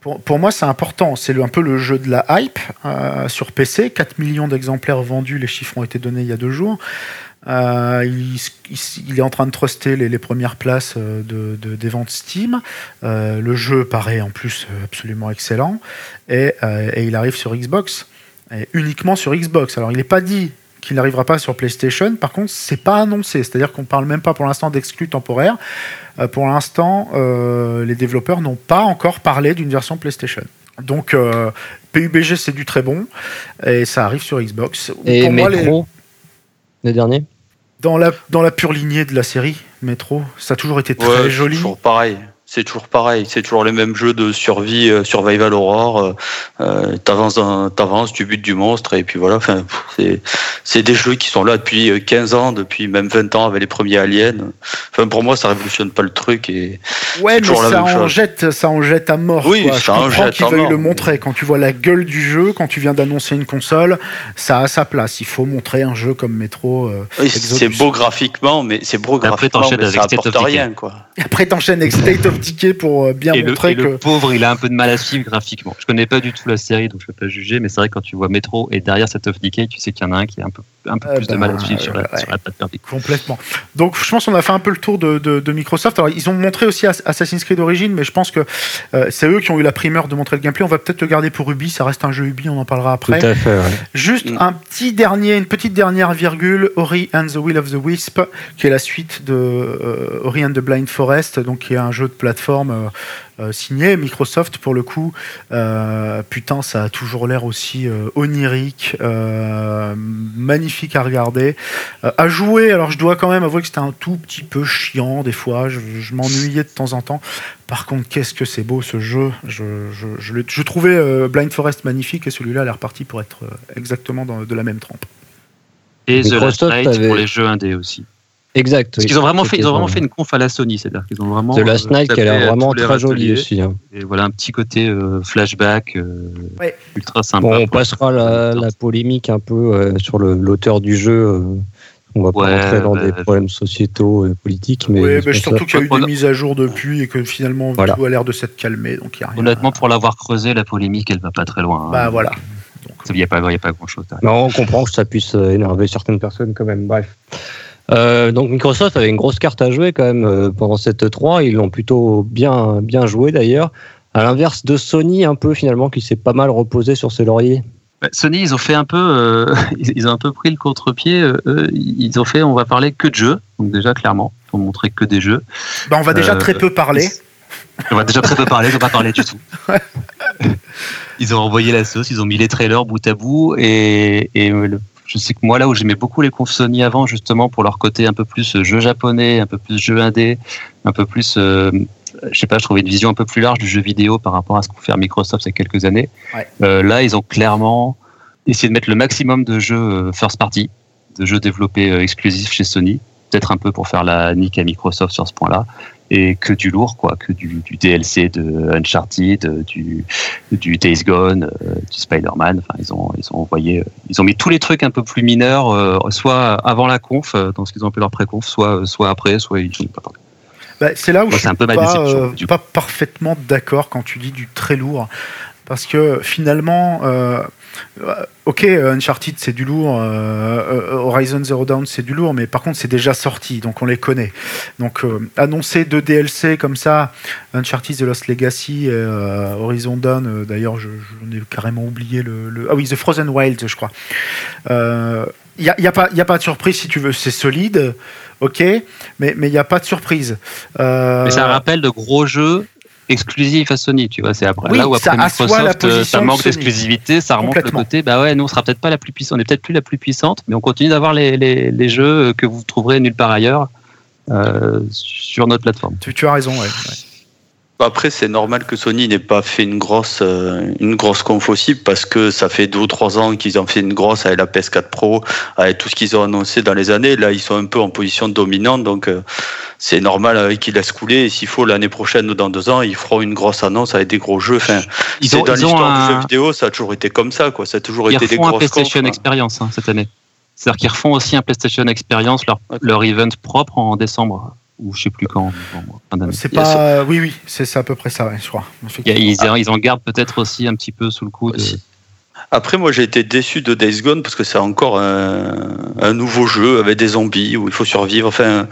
Pour, pour moi, c'est important. C'est un peu le jeu de la hype euh, sur PC. 4 millions d'exemplaires vendus. Les chiffres ont été donnés il y a deux jours. Euh, il, est en train de truster les, les premières places euh, de, de- des ventes Steam. Euh, le jeu paraît en plus absolument excellent. Et, euh, et il arrive sur Xbox. Et uniquement sur Xbox. Alors, il n'est pas dit qu'il n'arrivera pas sur PlayStation. Par contre, c'est pas annoncé. C'est-à-dire qu'on parle même pas pour l'instant d'exclus temporaires. Euh, pour l'instant, les développeurs n'ont pas encore parlé d'une version PlayStation. Donc, PUBG, c'est du très bon. Et ça arrive sur Xbox. Et pour moi, les- le dernier dans, la, dans la pure lignée de la série, Metro, ça a toujours été très Ouais, joli. toujours pareil. C'est toujours pareil. C'est toujours les mêmes jeux de survie, euh, survival horror. Euh, euh, t'avances, dans- t'avances, tu butes du monstre et puis voilà. Enfin, c'est, c'est des jeux qui sont là depuis euh, 15 ans, depuis même 20 ans avec les premiers aliens. Enfin, pour moi, ça révolutionne pas le truc et Ouais, mais toujours la ça même en, chose. jette, ça en jette à mort. Oui, quoi. ça Je en comprends jette qu'ils à veuillent mort. le montrer. Quand tu vois la gueule du jeu, quand tu viens d'annoncer une console, ça a sa place. Il faut montrer un jeu comme Metro. euh. Oui, c'est beau graphiquement, mais c'est beau Après, graphiquement, t'enchaînes mais avec ça State of apporte Decay. rien, quoi. Après, t'enchaînes avec State of Pour euh, bien Et, le, montrer et que. le pauvre, il a un peu de mal à suivre graphiquement. Je connais pas du tout la série, donc je peux pas juger, mais c'est vrai que quand tu vois Metro et derrière Set of Decay, tu sais qu'il y en a un qui est un peu, un peu Eh plus de mal à ben, suivre sur la, ouais. sur la plateforme. Complètement. Donc je pense qu'on a fait un peu le tour de, de- de Microsoft. Alors ils ont montré aussi Ass- Assassin's Creed Origins, mais je pense que euh, c'est eux qui ont eu la primeur de montrer le gameplay. On va peut-être le garder pour Ubi, ça reste un jeu Ubi, on en parlera Tout après. à fait. ouais. Juste Mm. un petit dernier, une petite dernière virgule, Ori and the Will of the Wisp, qui est la suite de euh, Ori and the Blind Forest, donc qui est un jeu de plateforme euh, signé Microsoft pour le coup. Euh, putain, ça a toujours l'air aussi euh, onirique, euh, magnifique à regarder, Euh, à jouer. Alors je dois quand même avouer que c'était un tout petit peu chiant des fois. Je, je m'ennuyais de temps en temps. Par contre, qu'est-ce que c'est beau ce jeu. Je, je, je, l'ai- je trouvais euh, Blind Forest magnifique et celui-là a l'air parti pour être euh, exactement dans, de la même trempe. Et The Last Microsoft Night avait- pour les jeux indés aussi. Exact. Parce oui. qu'ils ont vraiment fait, ils ont vraiment fait une conf à la Sony, c'est-à-dire qu'ils ont vraiment. The Last euh, Night qui a l'air vraiment très joli râteliers. aussi. hein. Et voilà un petit côté euh, flashback euh, Ouais. ultra sympa. Bon, on passera la, la polémique un peu euh, sur l'auteur du jeu. on va pas Ouais, rentrer dans bah, des problèmes sociétaux et politiques, mais mais pas surtout qu'il y a eu des mises à jour depuis et que finalement Voilà. tout a l'air de s'être calmé. Donc il y a rien. Honnêtement, pour l'avoir creusé, la polémique, elle va pas très loin. hein. Bah voilà. Il n'y a pas, il y a pas grand chose. Mais on comprend que ça puisse énerver certaines personnes quand même. Bref. Euh, donc Microsoft avait une grosse carte à jouer quand même euh, pendant cette 3. Ils l'ont plutôt bien, bien joué d'ailleurs. À l'inverse de Sony un peu finalement qui s'est pas mal reposé sur ses lauriers. Bah, Sony, ils ont fait un peu, euh, ils ont un peu pris le contre-pied. euh, ils ont fait, on va parler que de jeux. Donc déjà clairement, pour montrer que des jeux. Bah, on va déjà Euh, très peu parler. On va déjà très peu parler, on va pas parler du tout. Ils ont envoyé la sauce, ils ont mis les trailers bout à bout et, et le- je sais que moi là où j'aimais beaucoup les confs Sony avant justement pour leur côté un peu plus euh, jeu japonais, un peu plus jeu indé, un peu plus, euh, je sais pas, je trouvais une vision un peu plus large du jeu vidéo par rapport à ce qu'ont fait Microsoft il y a quelques années. Ouais. Euh, là, ils ont clairement essayé de mettre le maximum de jeux euh, first party, de jeux développés exclusifs chez Sony, peut-être un peu pour faire la nique à Microsoft sur ce point-là et que du lourd, quoi, que du, du DLC de Uncharted, euh, du, du Days Gone, euh, du Spider-Man. Enfin, ils ont, ils ont envoyé, euh, ils ont mis tous les trucs un peu plus mineurs, euh, soit avant la conf, dans ce qu'ils ont appelé leur pré-conf, soit, soit après, soit ils n'ont pas parlé. Bah, c'est là où Moi, je suis un peu pas, euh, pas parfaitement d'accord quand tu dis du très lourd. Parce que finalement, euh, ok, Uncharted c'est du lourd, euh, euh, Horizon Zero Dawn c'est du lourd, mais par contre c'est déjà sorti, donc on les connaît. Donc annoncer deux DLC comme ça, Uncharted The Lost Legacy et Horizon Dawn, d'ailleurs je- j'en ai carrément oublié le, Ah oui, The Frozen Wilds je crois. Il n'y a, y a pas de surprise si tu veux, c'est solide, ok, mais il n'y a pas de surprise. Euh, Mais c'est un rappel de gros jeux exclusifs à Sony, tu vois. C'est après Oui, là où après Microsoft, euh, ça manque d'exclusivité, ça remonte le côté. Bah ouais, nous on sera peut-être pas la plus puissante, on est peut-être plus la plus puissante, mais on continue d'avoir les, les, les jeux que vous trouverez nulle part ailleurs euh, sur notre plateforme. Tu, tu as raison, ouais. ouais. Après, c'est normal que Sony n'ait pas fait une grosse, euh, une grosse conf aussi, parce que ça fait deux ou trois ans qu'ils ont fait une grosse avec la PS4 Pro, avec tout ce qu'ils ont annoncé dans les années. Là, ils sont un peu en position dominante, donc euh, c'est normal euh, qu'ils laissent couler. Et s'il faut, l'année prochaine ou dans deux ans, ils feront une grosse annonce avec des gros jeux. Enfin, Ils ont, dans ils l'histoire du un- jeu vidéo, ça a toujours été comme ça, quoi. Ça a toujours ils été des refont un grosses PlayStation hein. Experience hein, cette année. C'est-à-dire qu'ils refont aussi un PlayStation Experience, leur, leur event propre en décembre, ou je sais plus quand, d'année. C'est a pas. Oui, oui, c'est c'est à peu près ça, ouais, je crois. Ils, ils en gardent peut-être aussi un petit peu sous le coude. Aussi. Après, moi, j'ai été déçu de Days Gone parce que c'est encore un, un nouveau jeu avec des zombies où il faut survivre. Enfin,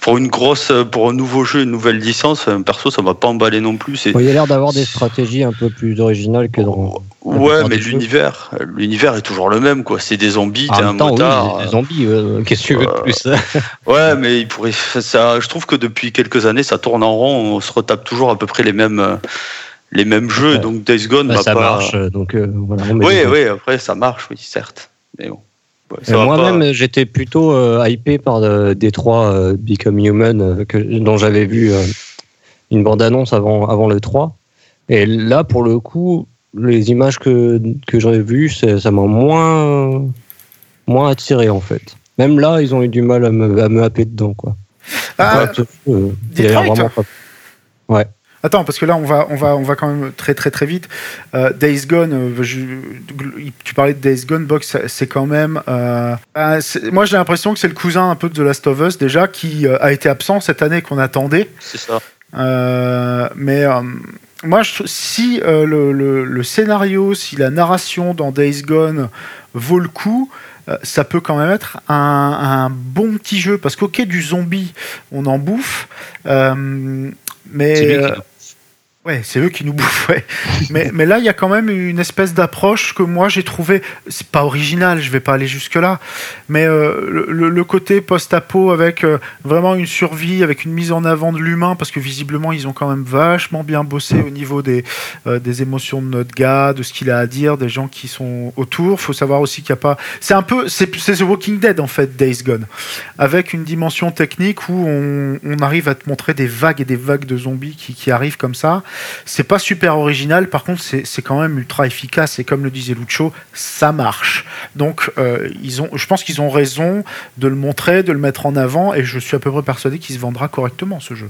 pour une grosse, pour un nouveau jeu, une nouvelle licence, un perso, ça m'a pas emballé non plus. Il y a l'air d'avoir des stratégies un peu plus originales que dans. ouais, mais l'univers, l'univers est toujours le même, quoi. C'est des zombies, t'es un oui, motard. des zombies, euh, qu'est-ce que tu veux de Euh, plus Ouais, mais il pourrait. Ça, je trouve que depuis quelques années, ça tourne en rond. On se retape toujours à peu près les mêmes, euh, les mêmes jeux. Ouais. Donc Days Gone, Bah, Ça pas... marche, donc euh, voilà. on met Oui, oui. Après, ça marche, oui, certes. Mais bon. Ouais, Euh, pas- Moi-même, j'étais plutôt euh, hypé par euh, Détroit euh, Become Human, euh, que, dont j'avais vu euh, une bande-annonce avant, avant le 3. Et là, pour le coup, les images que, que j'avais vues, ça m'a moins, moins attiré, en fait. Même là, ils ont eu du mal à me, à me happer dedans, quoi. Ah, Ouais, euh, vraiment pas- Attends, parce que là, on va, on va, on va quand même très, très, très vite. Euh, Days Gone, euh, je- tu parlais de Days Gone, Box, c'est quand même. euh, moi, j'ai l'impression que c'est le cousin un peu de The Last of Us, déjà, qui a été absent cette année qu'on attendait. C'est ça. Euh, mais moi, je, si euh, le, le- le scénario, si la narration dans Days Gone vaut le coup, euh, ça peut quand même être un, un bon petit jeu. Parce qu'ok, du zombie, on en bouffe. euh, mais C'est lui qui euh, Ouais, c'est eux qui nous bouffent. ouais. mais, mais là, il y a quand même une espèce d'approche que moi j'ai trouvé. C'est pas original, je vais pas aller jusque là. Mais euh, le, le- côté post-apo avec euh, vraiment une survie, avec une mise en avant de l'humain, parce que visiblement ils ont quand même vachement bien bossé au niveau des, euh, des émotions de notre gars, de ce qu'il a à dire, des gens qui sont autour. Faut savoir aussi qu'il n'y a pas. C'est un peu. C'est c'est The Walking Dead en fait, Days Gone, avec une dimension technique où on, on arrive à te montrer des vagues et des vagues de zombies qui, qui arrivent comme ça. C'est pas super original, par contre, c'est quand même ultra efficace. Et comme le disait Lucho, ça marche. Donc, euh, ils ont, je pense qu'ils ont raison de le montrer, de le mettre en avant. Et je suis à peu près persuadé qu'il se vendra correctement, ce jeu.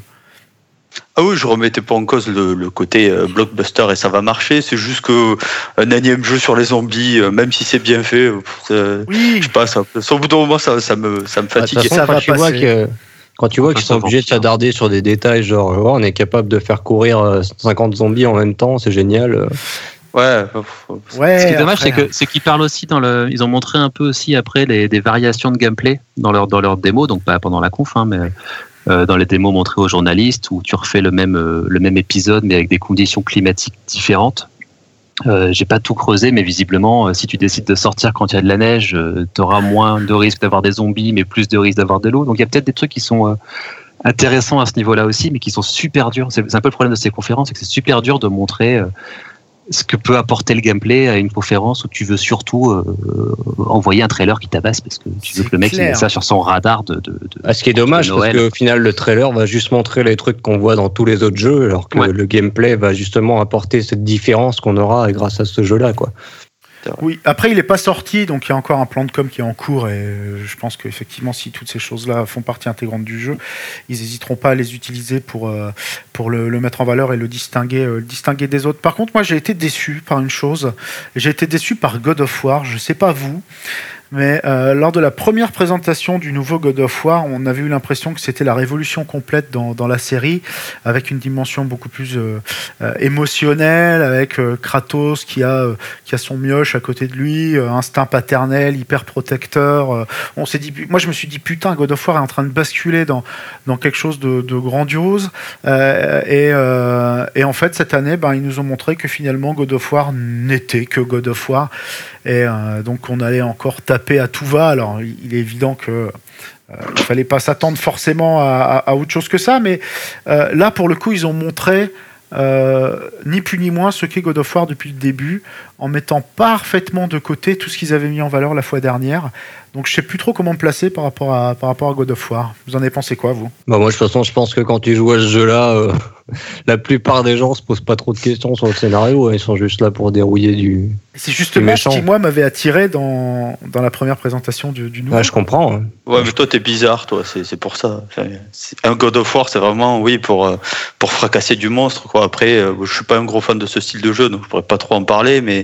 Ah oui, je remettais pas en cause le, le côté euh, blockbuster et ça va marcher. C'est juste que un énième jeu sur les zombies, euh, même si c'est bien fait, euh, Oui, je sais pas, ça, au bout d'un moment, ça, ça me, ça me Bah, fatigue. façon, Ça quand va tu vois passer. que quand tu vois qu'ils sont obligés de s'attarder sur des détails genre oh, on est capable de faire courir euh, 50 zombies en même temps, c'est génial. euh. Ouais, ouais. Ce qui est dommage, c'est que c'est qu'ils parlent aussi dans le. Ils ont montré un peu aussi après les, des variations de gameplay dans leur dans leur démo, donc pas pendant la conf, hein, mais euh, dans les démos montrées aux journalistes où tu refais le même euh, le même épisode mais avec des conditions climatiques différentes. Euh, J'ai pas tout creusé, mais visiblement, euh, si tu décides de sortir quand il y a de la neige, tu auras moins de risques d'avoir des zombies, mais plus de risques d'avoir de l'eau. Donc il y a peut-être des trucs qui sont euh, intéressants à ce niveau-là aussi, mais qui sont super durs. C'est un peu le problème de ces conférences, c'est que c'est super dur de montrer euh, ce que peut apporter le gameplay à une conférence où tu veux surtout euh, envoyer un trailer qui tabasse parce que tu veux que le mec ait ça sur son radar de. de, de- Ah, ce qui est dommage de parce qu'au final le trailer va juste montrer les trucs qu'on voit dans tous les autres jeux, alors que Ouais. le gameplay va justement apporter cette différence qu'on aura grâce à ce jeu-là, quoi. Oui, après il n'est pas sorti, donc il y a encore un plan de com qui est en cours et euh, je pense qu'effectivement si toutes ces choses-là font partie intégrante du jeu, ils n'hésiteront pas à les utiliser pour, euh, pour le, mettre en valeur et le distinguer, euh, le distinguer des autres. Par contre, moi j'ai été déçu par une chose, j'ai été déçu par God of War, je sais pas vous, mais euh, lors de la première présentation du nouveau God of War, on avait eu l'impression que c'était la révolution complète dans, dans la série, avec une dimension beaucoup plus euh, euh, émotionnelle, avec euh, Kratos qui a, euh, qui a son mioche à côté de lui, euh, instinct paternel, hyper protecteur. on s'est dit, moi je me suis dit putain, God of War est en train de basculer dans, dans quelque chose de, de grandiose. Et, et en fait, cette année, ben, ils nous ont montré que finalement God of War n'était que God of War. Et euh, donc on allait encore taper à tout va. Alors il est évident que euh, il fallait pas s'attendre forcément à, autre chose que ça, mais euh, là pour le coup ils ont montré ni plus ni moins ce qu'est God of War depuis le début, en mettant parfaitement de côté tout ce qu'ils avaient mis en valeur la fois dernière. Donc je sais plus trop comment me placer par rapport à, par rapport à God of War. Vous en avez pensé quoi vous? Bah moi de toute façon je pense que quand tu joues à ce jeu-là, euh, la plupart des gens se posent pas trop de questions sur le scénario, hein. ils sont juste là pour dérouiller du. C'est justement ce qui moi m'avait attiré dans, dans la première présentation du, du nouveau. Ah, je comprends. hein. Ouais, mais toi, t'es bizarre, toi, c'est c'est pour ça. Un God of War, c'est vraiment, oui, pour, euh, pour fracasser du monstre, quoi. Après, euh, je suis pas un gros fan de ce style de jeu, donc je pourrais pas trop en parler, mais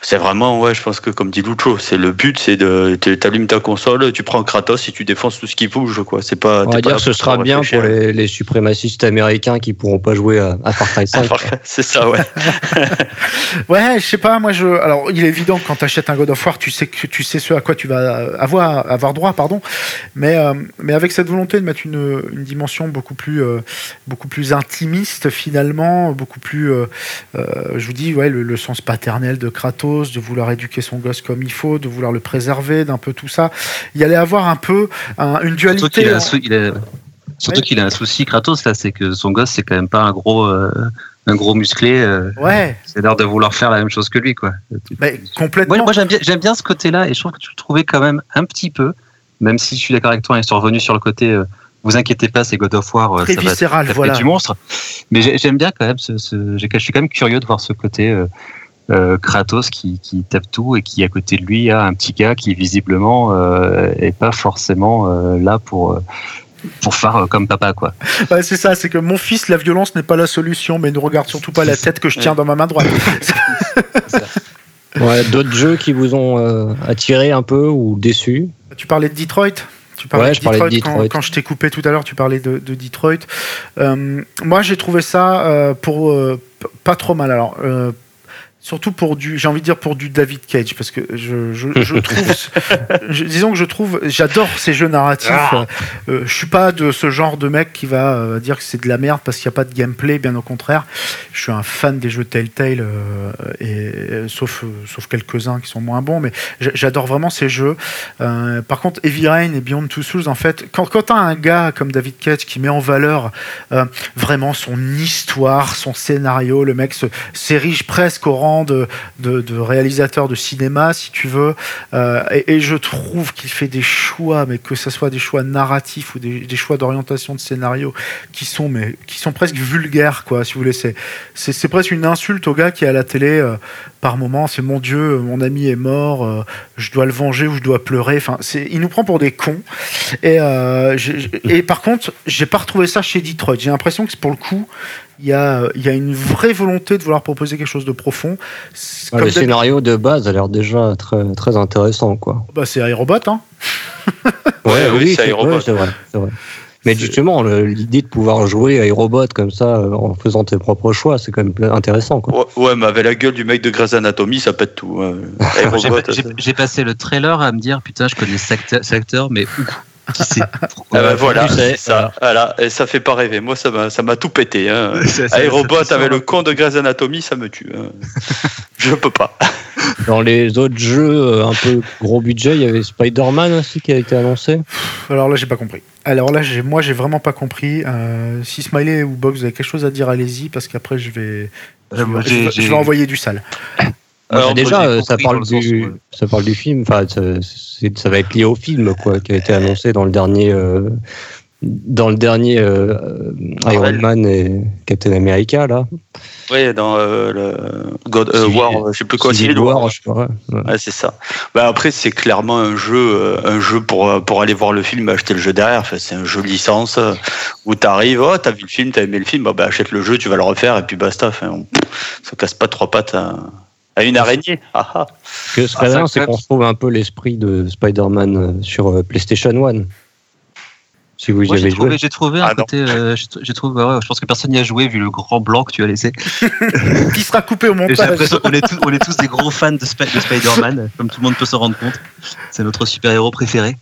c'est vraiment, ouais, je pense que, comme dit Lucho, c'est le but, c'est de, t'allumes ta console, tu prends Kratos et tu défonces tout ce qui bouge, quoi. C'est pas, On va dire que ce sera bien pour les, les suprémacistes américains qui pourront pas jouer à, à Far Cry 5. c'est ça, ouais. Ouais, je sais pas, moi je. Alors, il est évident que quand tu achètes un God of War, tu sais que tu sais ce à quoi tu vas avoir, avoir droit, pardon. Mais, euh, mais avec cette volonté de mettre une, une dimension beaucoup plus, euh, beaucoup plus intimiste finalement, beaucoup plus, euh, euh, je vous dis, ouais, le, le sens paternel de Kratos, de vouloir éduquer son gosse comme il faut, de vouloir le préserver, d'un peu tout ça. Il y allait avoir un peu un- une Surtout dualité. qu'il a, sou- il a- surtout Ouais. qu'il a un souci Kratos là, c'est que son gosse c'est quand même pas un gros euh, un gros musclé. euh, Ouais, c'est l'air de vouloir faire la même chose que lui quoi. mais complètement. Moi, moi j'aime bien, j'aime bien ce côté-là et je trouve que tu le trouvais quand même un petit peu, même si je suis d'accord avec toi, ils sont revenus sur le côté. euh, vous inquiétez pas, c'est God of War, euh, très ça va voilà. du monstre. Mais j'ai- j'aime bien quand même ce, ce- j'ai- je suis quand même curieux de voir ce côté euh, euh, Kratos qui, qui tape tout et qui à côté de lui a un petit gars qui visiblement euh, est pas forcément euh, là pour euh, pour faire euh, comme papa quoi. C'est ça, c'est que mon fils, la violence n'est pas la solution, mais ne regarde surtout pas la tête que je tiens dans ma main droite. Ouais, D'autres jeux qui vous ont euh, attiré un peu ou déçu? Tu parlais de Detroit tu parlais Ouais, de je parlais de Detroit, quand- je t'ai coupé tout à l'heure, tu parlais de, de Detroit. Euh, moi, j'ai trouvé ça euh, pour euh, pas trop mal. Alors, euh, Surtout pour du, j'ai envie de dire pour du David Cage, parce que je, je, je trouve, je- disons que je trouve, j'adore ces jeux narratifs. Ah. Euh, je suis pas de ce genre de mec qui va euh, dire que c'est de la merde parce qu'il n'y a pas de gameplay, bien au contraire. Je suis un fan des jeux Telltale, euh, et, euh, sauf, sauf quelques-uns qui sont moins bons, mais j'a- j'adore vraiment ces jeux. Par contre, Heavy Rain et Beyond Two Souls, en fait, quand, quand tu as un gars comme David Cage qui met en valeur vraiment son histoire, son scénario, le mec s'érige presque au rang de, de, réalisateur de cinéma, si tu veux, euh, et, je trouve qu'il fait des choix, mais que ce soit des choix narratifs ou des, choix d'orientation de scénario qui sont, mais, qui sont presque vulgaires, quoi, si vous voulez. C'est, presque une insulte au gars qui est à la télé euh, par moment. C'est mon Dieu, mon ami est mort, euh, je dois le venger ou je dois pleurer. Enfin, il nous prend pour des cons. Et, et par contre, j'ai pas retrouvé ça chez Detroit. J'ai l'impression que pour le coup, il y a, il y a une vraie volonté de vouloir proposer quelque chose de profond. C'est Ouais, comme le scénario de base a l'air déjà très, très intéressant, quoi. bah, c'est Aérobot, hein. Ouais, oui, c'est ouais, c'est vrai, c'est vrai. Mais justement, l'idée de pouvoir jouer à iRobot comme ça, euh, en faisant tes propres choix, c'est quand même intéressant, quoi. Ouais, ouais, mais avec la gueule du mec de Grey's Anatomy, ça pète tout. hein. J'ai Aérobot, j'ai- j'ai passé le trailer à me dire putain, je connais cet acteur, cet acteur, mais où Qui sait Pourquoi Ah bah voilà, ça. Voilà. Et ça fait pas rêver. Moi, ça m'a, ça m'a tout pété. Hein. Aérobot avec le con de Grey's Anatomy, ça me tue. hein. Je peux pas. Dans les autres jeux euh, un peu gros budget, il y avait Spider-Man aussi qui a été annoncé. Alors là, j'ai pas compris. Alors là, j'ai, moi, j'ai vraiment pas compris. Euh, si Smiley ou Box, vous avez quelque chose à dire, allez-y, parce qu'après, je vais, je, Euh, vais- vais- je vais envoyer du sale. Alors, déjà, moi, euh, ça parle du, où, euh, ça parle du film. Enfin, ça, va être lié au film, quoi, qui a été annoncé dans le dernier, euh, dans le dernier euh, Iron. Man et Captain America, là. Oui, dans euh, le God War, je sais plus quoi, Civil Civil War. War, je sais pas. ouais. Ouais, c'est ça. Bah après, c'est clairement un jeu, un jeu pour pour aller voir le film, acheter le jeu derrière. Enfin, c'est un jeu licence où t'arrives, oh t'as vu le film, t'as aimé le film, bah, bah, achète le jeu, tu vas le refaire et puis basta. Enfin, on, ça casse pas trois pattes à une araignée. Ah, ah. Ce que ce serait Ah, bien, c'est qu'on retrouve un peu l'esprit de Spider-Man euh, sur euh, PlayStation 1. Si vous y Moi, avez j'ai trouvé, joué. j'ai trouvé un côté. euh, j'ai trouvé, ouais, je pense que personne n'y a joué vu le grand blanc que tu as laissé. Qui sera coupé au Et J'ai montage. l'impression qu'on est, tous- on est tous des gros fans de, Sp- de Spider-Man, comme tout le monde peut se rendre compte. C'est notre super-héros préféré.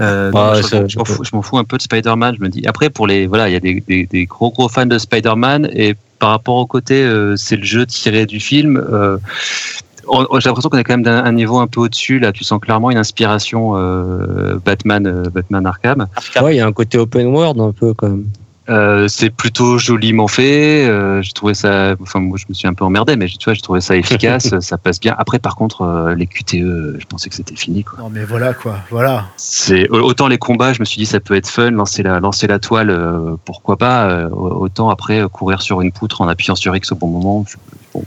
Euh, je, m'en fous, je m'en fous un peu de Spider-Man. Je me dis. Après, pour les, voilà, il y a des, des- des gros gros fans de Spider-Man et par rapport au côté, euh, c'est le jeu tiré du film. euh, J'ai l'impression qu'on est quand même d'un un niveau un peu au-dessus. Là, tu sens clairement une inspiration euh, Batman, Batman Arkham. Ouais, il y a un côté open world un peu quand même. Euh, c'est plutôt joliment fait. Euh, j'ai trouvé ça. Enfin, moi, je me suis un peu emmerdé, mais tu vois, j'ai trouvé ça efficace. ça passe bien. Après, par contre, euh, les QTE, je pensais que c'était fini. Quoi. Non, mais voilà, quoi. Voilà. C'est autant les combats, je me suis dit ça peut être fun, lancer la lancer la toile, euh, pourquoi pas. euh, autant après euh, courir sur une poutre en appuyant sur X au bon moment. je- bon,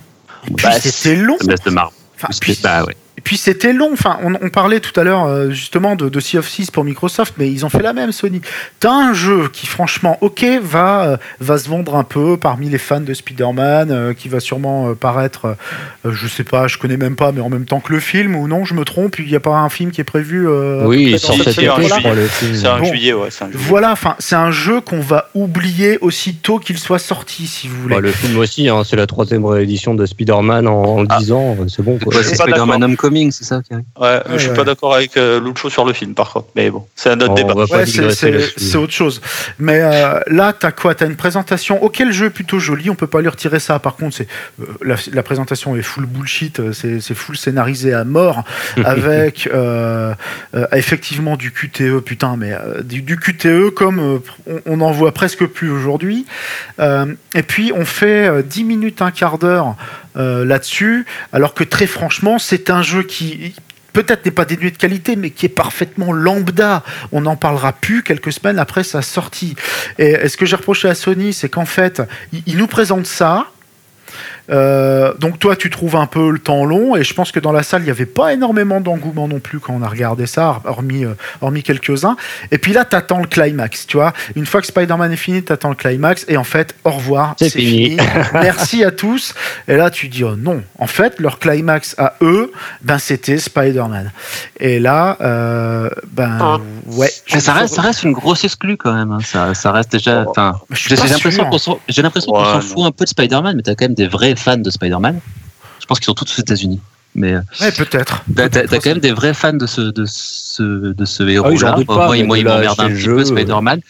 Bah, c'était long. ça me laisse de marbre. Enfin, puis- bah ouais. Et puis c'était long. Enfin, on, on parlait tout à l'heure euh, justement de, de Sea of Thieves pour Microsoft, mais ils ont fait la même Sony. T'as un jeu qui franchement, ok, va euh, va se vendre un peu parmi les fans de Spider-Man, euh, qui va sûrement euh, paraître, euh, je sais pas, je connais même pas, mais en même temps que le film ou non, je me trompe. Il n'y a pas un film qui est prévu. euh, oui, peu il près sort dans cet cette été, en je période-là. crois, le film. C'est un Bon. juillet, ouais. C'est un juillet. Voilà, enfin, c'est un jeu qu'on va oublier aussitôt qu'il soit sorti, si vous voulez. Bah, le film aussi, hein, c'est la troisième réédition de Spider-Man en, en Ah. 10 ans, euh, c'est bon. Quoi. Ouais, je c'est suis pas Spider-Man. Homecoming, c'est ça arrive Ouais, Ouais, je suis ouais. pas d'accord avec euh, Lucho sur le film, par contre. Mais bon, c'est un autre débat. c'est- autre chose. Mais euh, là, t'as quoi? T'as une présentation. Ok, le jeu est plutôt joli? On peut pas lui retirer ça. Par contre, c'est euh, la, la présentation est full bullshit. C'est c'est full scénarisé à mort avec euh, euh, effectivement du QTE. Putain, mais euh, du, du QTE comme euh, on, on en voit presque plus aujourd'hui. Euh, et puis on fait euh, 10 minutes, un quart d'heure euh, là-dessus, alors que très franchement, c'est un jeu qui peut-être n'est pas dénué de qualité, mais qui est parfaitement lambda. On n'en parlera plus quelques semaines après sa sortie. Et, ce que j'ai reproché à Sony, c'est qu'en fait, il nous présente ça. Euh, donc toi, tu trouves un peu le temps long, et je pense que dans la salle, il n'y avait pas énormément d'engouement non plus quand on a regardé ça, hormis, euh, hormis quelques-uns. Et puis là, t'attends le climax, tu vois. Une fois que Spider-Man est fini, t'attends le climax, et en fait, au revoir, C'est fini. Merci à tous. Et là, tu dis, oh non. En fait, leur climax à eux, ben, c'était Spider-Man. Et là, euh, ben, ouais. Mais ça reste, ça reste une grosse exclue quand même. hein. Ça, ça reste déjà. Suis j'ai l'impression qu'on s'en- j'ai l'impression qu'on Ouais, s'en non. fout un peu de Spider-Man, mais t'as quand même des vrais fans de Spider-Man. Je pense qu'ils sont tous aux États-Unis. Mais ouais, peut-être. T'as, t'as quand même des vrais fans de ce de ce de ce héros Ah moi, moi, il- m'emmerde un petit jeu, peu euh, Spider-Man.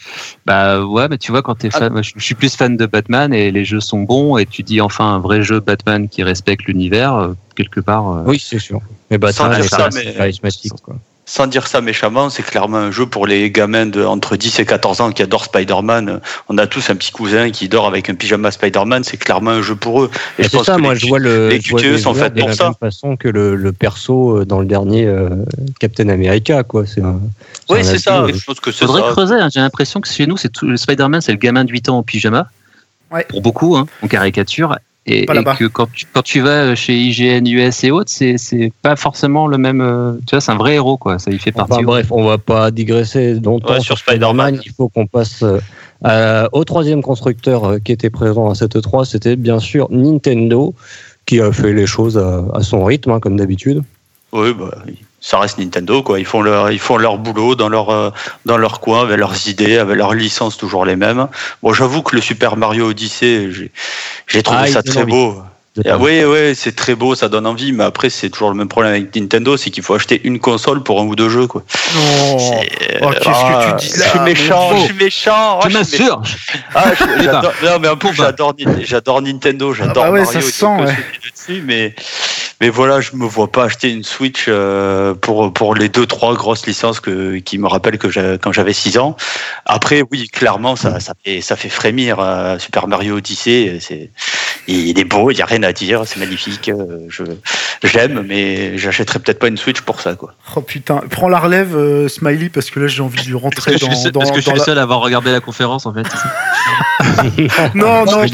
Bah ouais, mais tu vois quand t'es fan, moi, je, je suis plus fan de Batman et les jeux sont bons et tu dis enfin un vrai jeu Batman qui respecte l'univers euh, quelque part. euh, Oui, c'est sûr. Mais Batman, c'est ça, c'est mais- charismatique. Quoi. Sans dire ça méchamment, c'est clairement un jeu pour les gamins de entre 10 et 14 ans qui adorent Spider-Man. On a tous un petit cousin qui dort avec un pyjama Spider-Man, c'est clairement un jeu pour eux. Et c'est ça, que moi les- je vois le. les je vois QTE les sont joueurs faites de pour la ça. même façon que le, le perso euh, dans le dernier euh, Captain America, quoi. C'est un. Oui, c'est ça. euh, Je pense que c'est Faudrait ça. creuser. hein. J'ai l'impression que chez nous, c'est tout, le Spider-Man, c'est le gamin de 8 ans en pyjama. Ouais. Pour beaucoup, hein, en caricature. Et, Pas et là-bas. que quand tu, quand tu vas chez IGN US et autres, c'est, c'est pas forcément le même. euh, Tu vois, c'est un vrai héros, quoi. Ça y fait partie. Enfin bref, on va pas digresser longtemps Ouais, sur sur Spider-Man. Il faut qu'on passe euh, à- au troisième constructeur euh, qui était présent à cette 3 C'était bien sûr Nintendo qui a fait les choses à, à son rythme, hein, comme d'habitude. Oui, bah, ça reste Nintendo, quoi. Ils font leur, ils font leur boulot dans leur, euh, dans leur coin, avec leurs idées, avec leurs licences toujours les mêmes. Bon, j'avoue que le Super Mario Odyssey, j'ai, trouvé Ah, ça très envie. beau. Ah, oui, oui, c'est très beau, ça donne envie, mais après, c'est toujours le même problème avec Nintendo, c'est qu'il faut acheter une console pour un ou deux jeux, quoi. Non. Oh, qu'est-ce que tu dis Je là, suis méchant, je suis méchant. Je oh, je suis m'assure. Ah, je- Les j'adore- non, mais en plus, j'adore, Ni- j'adore Nintendo, j'adore bah ouais, Mario. ça sent, ouais. mais, mais voilà, je me vois pas acheter une Switch euh, pour, pour les deux, trois grosses licences que, qui me rappellent que quand j'avais 6 ans. Après, oui, clairement, ça, ça, fait, ça fait frémir. euh, Super Mario Odyssey, c'est, il est beau, il y a rien à dire, c'est magnifique. euh, Je, j'aime, mais j'achèterai peut-être pas une Switch pour ça, quoi. Oh putain, prends la relève, euh, Smiley, parce que là j'ai envie de lui rentrer Est-ce que dans. je suis, dans- est-ce que je suis dans le la- seul à avoir regardé la conférence en fait Non, non,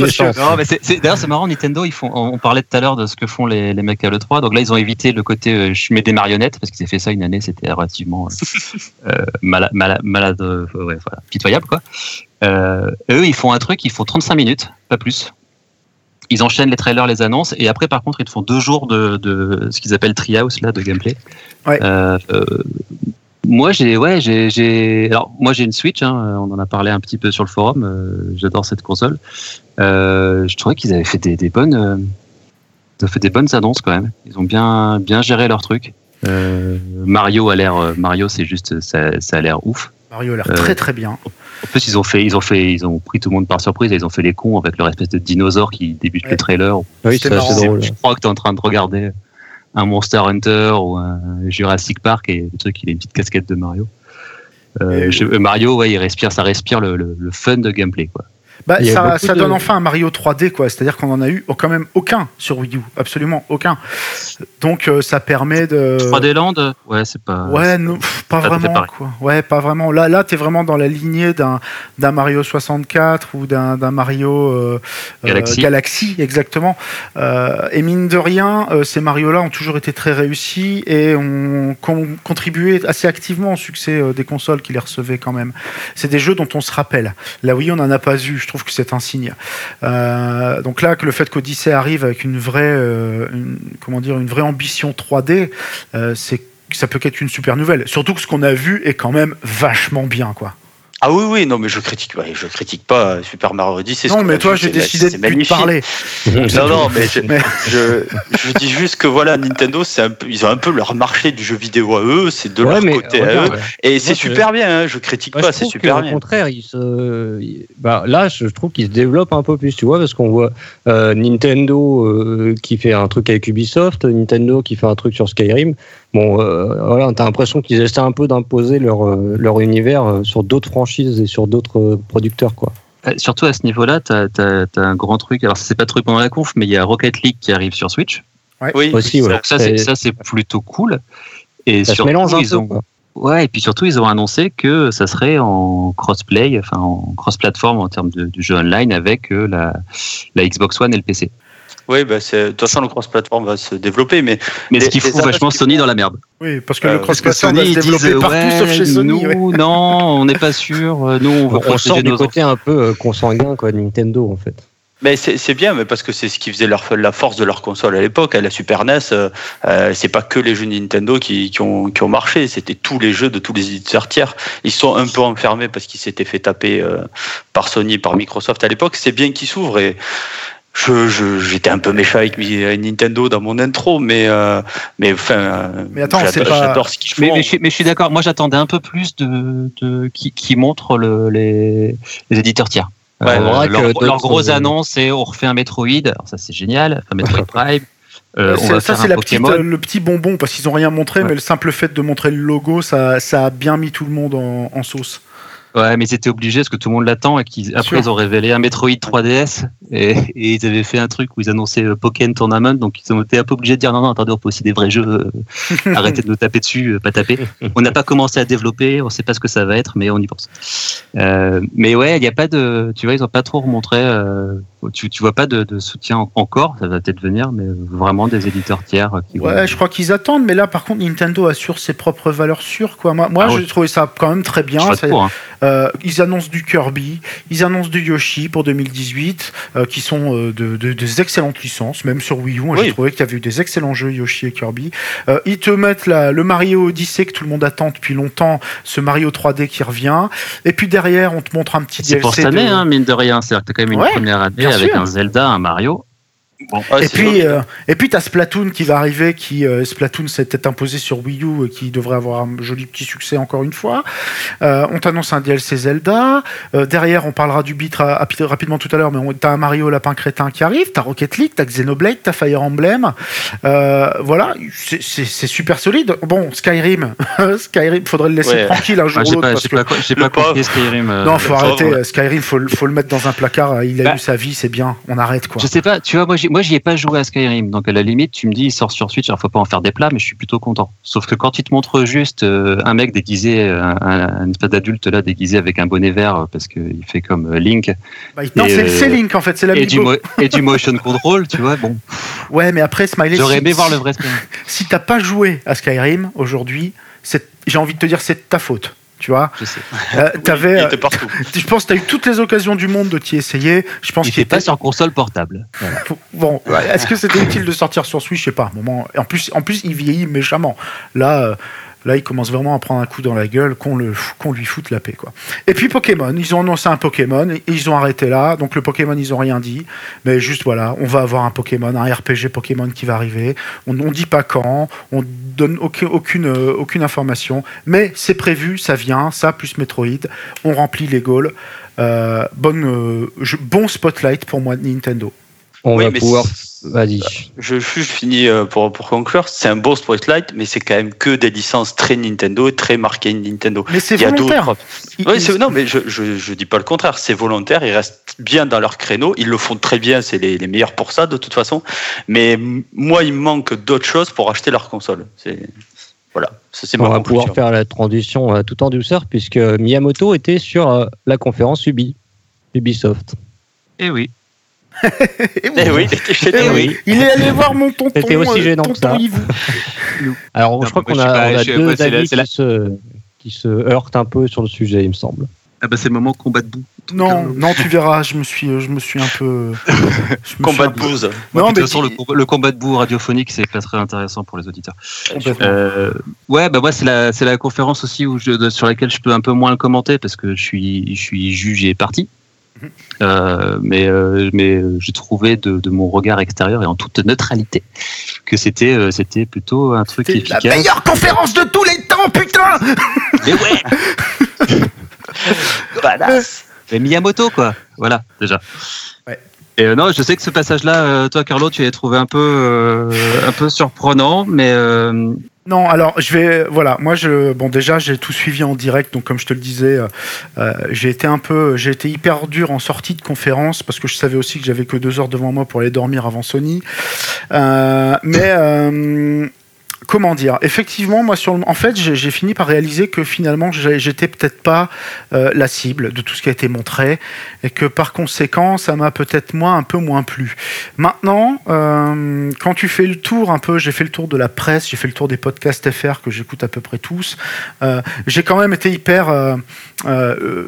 c'est- d'ailleurs, c'est marrant, Nintendo, ils font, on parlait tout à l'heure de ce que font les, les mecs à l'E3. Donc là, ils ont évité le côté euh, je mets des marionnettes, parce qu'ils avaient fait ça une année, c'était relativement euh, euh, malade, malade, malade euh, ouais, voilà, pitoyable, quoi. Euh, eux, ils font un truc, ils font 35 minutes, pas plus. Ils enchaînent les trailers, les annonces, et après, par contre, ils te font deux jours de, de ce qu'ils appellent Treehouse, là, de gameplay. Ouais. Euh, euh, moi, j'ai, ouais, j'ai, j'ai, alors, moi, j'ai une Switch, hein, on en a parlé un petit peu sur le forum, euh, j'adore cette console. Euh, je trouvais qu'ils avaient fait des, des bonnes, euh, ils ont fait des bonnes annonces quand même. Ils ont bien, bien géré leur truc. Euh, Mario a l'air, euh, Mario, c'est juste, ça, ça a l'air ouf. Mario a l'air Euh, très très bien. En plus, ils ont fait, ils ont fait, ils ont pris tout le monde par surprise et ils ont fait les cons avec leur espèce de dinosaure qui débute Ouais. le trailer. Oui, C'est c'est. Je crois que tu es en train de regarder un Monster Hunter ou un Jurassic Park et le truc, il a une petite casquette de Mario. Euh, je- euh, Mario, ouais, il respire, ça respire le, le- le fun de gameplay, quoi. Bah, ça, beaucoup ça de- donne enfin un Mario 3D, quoi. C'est-à-dire qu'on en a eu oh, quand même aucun sur Wii U, absolument aucun. Donc euh, ça permet de. 3D Land, ouais, c'est pas. Ouais, non, pff, pas vraiment quoi. Ouais, pas vraiment. Là, là, t'es vraiment dans la lignée d'un d'un Mario 64 ou d'un d'un Mario euh, euh, Galaxy. Galaxy, exactement. Euh, et mine de rien, euh, ces Mario-là ont toujours été très réussis et ont con- contribué assez activement au succès euh, des consoles qui les recevaient quand même. C'est des jeux dont on se rappelle. La Wii, on n'en a pas eu. Je trouve que c'est un signe. Euh, donc là, que le fait qu'Odyssey arrive avec une vraie, euh, comment dire, une vraie ambition 3D, euh, c'est ça peut qu'être une super nouvelle. Surtout que ce qu'on a vu est quand même vachement bien, quoi. Ah oui, oui, non, mais je critique, ouais, je critique pas Super Mario Odyssey. non, mais toi, j'ai c'est- décidé c'est de plus te parler. Non, non, mais je, Mais- je, je dis juste que voilà, Nintendo, c'est un peu, ils ont un peu leur marché du jeu vidéo à eux, c'est de Ouais, leur mais côté à eux, et c'est super bien. Hein, je critique pas, c'est super bien. contraire, il se, il- bah, là, je trouve qu'il se développe un peu plus, tu vois, parce qu'on voit euh, Nintendo euh, qui fait un truc avec Ubisoft, Nintendo qui fait un truc sur Skyrim. Bon, euh, voilà, t'as l'impression qu'ils essaient un peu d'imposer leur, euh, leur univers euh, sur d'autres franchises et sur d'autres euh, producteurs, quoi. Surtout à ce niveau-là, tu as, un grand truc. Alors, c'est pas truc pendant la conf, mais il y a Rocket League qui arrive sur Switch. Oui, Aussi, ouais. Donc, ça, c'est plutôt cool. Et ça se surtout, mélange un ils peu, ont, quoi. Ouais, et puis surtout, ils ont annoncé que ça serait en crossplay, enfin en cross-platform en termes de, du jeu online avec euh, la, la Xbox One et le PC. Oui, bah, c'est- de toute façon, le cross-platform va se développer, mais Mais ce qui fout vachement Sony dans la merde. Oui, parce que Euh, le parce cross-platform va se ils développer disent, partout ouais, sauf chez Sony. ouais. nous, non, on n'est pas sûr. euh, Nous, on veut On, sort du côté un peu euh, consanguin, quoi, de Nintendo, en fait. Mais c'est c'est bien, mais parce que c'est ce qui faisait leur, la force de leur console à l'époque. À la Super NES, euh, euh, c'est pas que les jeux Nintendo qui, qui, ont, qui ont marché, c'était tous les jeux de tous les éditeurs tiers. Ils sont un peu enfermés parce qu'ils s'étaient fait taper euh, par Sony, par Microsoft à l'époque. C'est bien qu'ils s'ouvrent et je, j'étais un peu méchant avec Nintendo dans mon intro, mais euh, mais enfin. Mais attends, j'adore, ce qu'ils font. Mais, mais, je, suis d'accord. Moi, j'attendais un peu plus de, de qui, qui montre le, les, les éditeurs tiers. Ouais, euh, leur, leur grosse euh, annonce, c'est on refait un Metroid. Alors ça, c'est génial. Enfin, Metroid Prime. Euh, on C'est- va ça, c'est un la petite, Pokémon. euh, le petit bonbon parce qu'ils ont rien montré, Ouais. mais le simple fait de montrer le logo, ça, ça a bien mis tout le monde en, en sauce. Ouais, mais ils étaient obligés parce que tout le monde l'attend et qu'ils après ils ont révélé un Metroid 3DS et, et ils avaient fait un truc où ils annonçaient euh, Pokémon Tournament. Donc ils ont été un peu obligés de dire non non attendez on fait aussi des vrais jeux euh, arrêtez de nous taper dessus euh, pas taper. On n'a pas commencé à développer on sait pas ce que ça va être mais on y pense. Euh, mais ouais il y a pas de tu vois ils ont pas trop remontré euh, tu, tu vois pas de, de soutien en- encore ça va peut-être venir mais vraiment des éditeurs tiers euh, qui vont- Ouais, je crois qu'ils attendent, mais là, par contre, Nintendo assure ses propres valeurs sûres. Quoi. Moi, moi Ah j'ai trouvé ça quand même très bien. Ça- pour, hein. Euh, ils annoncent du Kirby, ils annoncent du Yoshi pour 2018, euh, qui sont euh, de, de- des excellentes licences, même sur Wii U. Moi, Oui. j'ai trouvé qu'il y avait eu des excellents jeux Yoshi et Kirby. Euh, ils te mettent la- le Mario Odyssey que tout le monde attend depuis longtemps, ce Mario 3D qui revient. Et puis derrière, on te montre un petit c'est pour cette de- année hein, mine de rien c'est-à-dire que t'as quand même une Ouais, première année avec sûr. un Zelda un Mario bon Ouais, Et puis, euh, et puis t'as Splatoon qui va arriver, qui euh, Splatoon s'était imposé sur Wii U et qui devrait avoir un joli petit succès encore une fois. Euh, on t'annonce un DLC Zelda. Euh, derrière, on parlera du beat ra- rapi- rapidement tout à l'heure, mais t'as un Mario Lapin Crétin qui arrive, t'as Rocket League, t'as Xenoblade, t'as Fire Emblem. Euh, voilà, c'est- super solide. Bon, Skyrim, Skyrim, faudrait le laisser Ouais. tranquille un jour Ah, ou j'ai l'autre. pas, parce j'ai que- pas, j'ai le pas compris. Skyrim. euh, Non, faut arrêter. pauvre. euh, Skyrim, faut, le- faut le mettre dans un placard. Il a Bah. eu sa vie, c'est bien. On arrête quoi. Je sais pas, tu vois, moi, j'y- moi, j'y ai pas joué à Skyrim. Donc, à la limite, tu me dis, il sort sur Switch, alors faut pas en faire des plats, mais je suis plutôt content. Sauf que quand il te montre juste euh, un mec déguisé, euh, un, un, un espèce d'adulte là, déguisé avec un bonnet vert, euh, parce qu'il fait comme Link, Bah, non, et, c'est Link en fait, c'est et du, l'amiibo. mo- et du motion control, tu vois, bon, Ouais, mais après, Smiley, j'aurais si- aimé voir si- le vrai Skyrim. si t'as pas joué à Skyrim aujourd'hui, j'ai envie de te dire c'est ta faute. Tu vois, Je sais. Euh, Oui, t'avais, il euh, était partout. je pense que tu as eu toutes les occasions du monde de t'y essayer. Je pense Il fait pas sur console portable. Voilà. bon. Est-ce que c'était utile de sortir sur Switch? Je sais pas. à un Moment. En plus, en plus, il vieillit méchamment. Là, euh, là, il commence vraiment à prendre un coup dans la gueule, qu'on le, qu'on lui foute la paix, quoi. Et puis Pokémon, ils ont annoncé un Pokémon, et ils ont arrêté là. Donc le Pokémon, ils ont rien dit, mais juste voilà, on va avoir un Pokémon, un RPG Pokémon qui va arriver. On ne dit pas quand, on donne aucune, aucune, euh, aucune information, mais c'est prévu, ça vient, ça plus Metroid, on remplit les goals. Euh, bonne, euh, je- bon spotlight pour moi de Nintendo. On Oui, va pouvoir. Vas-y. Je, je finis euh, pour, pour conclure. C'est un beau Spotlight, mais c'est quand même que des licences très Nintendo, très marquées Nintendo. Mais c'est Il volontaire. c'est- non, mais je, je, je dis pas le contraire. C'est volontaire. Ils restent bien dans leur créneau. Ils le font très bien. C'est les, les meilleurs pour ça, de toute façon. Mais moi, il me manque d'autres choses pour acheter leur console. C'est voilà. Ça, On ma va pouvoir faire la transition euh, tout en douceur puisque Miyamoto était sur euh, la conférence Ubi, Ubisoft. Et oui. Eh oui. Eh oui. Il est allé voir mon tonton. C'était aussi euh, gênant que ça. Alors, Non, je crois qu'on a, pas- on a je- deux la- avis la- qui, se, qui se heurtent un peu sur le sujet, il me semble. Ah bah c'est le moment combat de boue. Non, non, tu verras, je me suis, je me suis un peu. je me suis Combat un de peu- bouse. de Non, toute mais façon, le, combat- le combat de boue radiophonique, c'est pas très intéressant pour les auditeurs. Euh, ouais, bah moi c'est la c'est la conférence aussi où je, sur laquelle je peux un peu moins le commenter parce que je suis je suis jugé parti. Euh, mais euh, mais j'ai trouvé de, de mon regard extérieur et en toute neutralité que c'était euh, c'était plutôt un truc C'était la efficace. meilleure conférence de tous les temps, putain Mais ouais, Badass. mais Miyamoto quoi. Voilà déjà. Ouais. Et euh, non, je sais que ce passage-là, euh, toi Carlo, tu l'as trouvé un peu euh, un peu surprenant, mais euh, Non, alors je vais, voilà, moi je, bon déjà j'ai tout suivi en direct, donc comme je te le disais, euh, euh, j'ai été un peu, j'ai été hyper dur en sortie de conférence parce que je savais aussi que j'avais que deux heures devant moi pour aller dormir avant Sony, mais comment dire Effectivement, moi, en fait, j'ai fini par réaliser que finalement, j'étais peut-être pas euh, la cible de tout ce qui a été montré, et que par conséquent, ça m'a peut-être moins un peu moins plu. Maintenant, euh, quand tu fais le tour un peu, j'ai fait le tour de la presse, j'ai fait le tour des podcasts FR que j'écoute à peu près tous. euh, j'ai quand même été hyper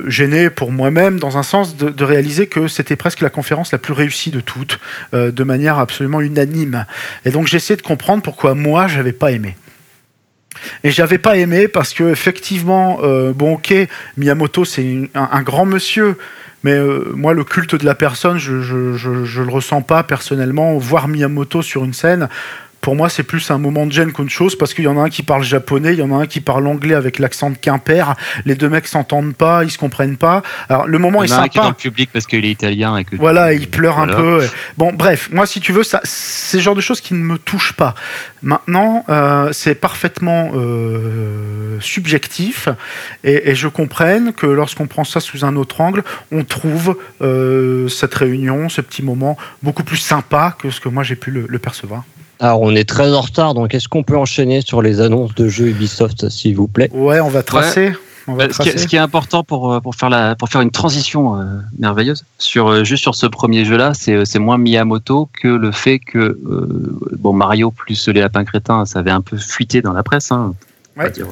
gêné pour moi-même, dans un sens, de, de réaliser que c'était presque la conférence la plus réussie de toutes, de manière absolument unanime. Et donc j'ai essayé de comprendre pourquoi moi j'avais pas aimé. Et j'avais pas aimé parce que effectivement, euh, bon ok, Miyamoto c'est un, grand monsieur, mais euh, moi le culte de la personne, je, je, je, je, le ressens pas personnellement. Voir Miyamoto sur une scène, pour moi, c'est plus un moment de gêne qu'autre chose parce qu'il y en a un qui parle japonais, il y en a un qui parle anglais avec l'accent de Quimper. Les deux mecs s'entendent pas, ils se comprennent pas. Alors le moment il est sympa. Un qui est dans le public parce qu'il est italien et que voilà, il pleure voilà. un peu. Bon, bref, moi, si tu veux, ça, c'est le genre de choses qui ne me touchent pas. Maintenant, euh, c'est parfaitement euh, subjectif et, et, je comprenne que lorsqu'on prend ça sous un autre angle, on trouve euh, cette réunion, ce petit moment beaucoup plus sympa que ce que moi j'ai pu le, le percevoir. Alors, on est très en retard, donc est-ce qu'on peut enchaîner sur les annonces de jeux Ubisoft, s'il vous plaît? Ouais, on va tracer. Ouais. On va ce, tracer. Qui est, ce, qui est, important pour, pour, faire, la, pour faire une transition euh, merveilleuse, sur, euh, juste sur ce premier jeu-là, c'est moins Miyamoto que le fait que euh, bon, Mario plus les lapins crétins, ça avait un peu fuité dans la presse, hein, pour, ouais. pas dire,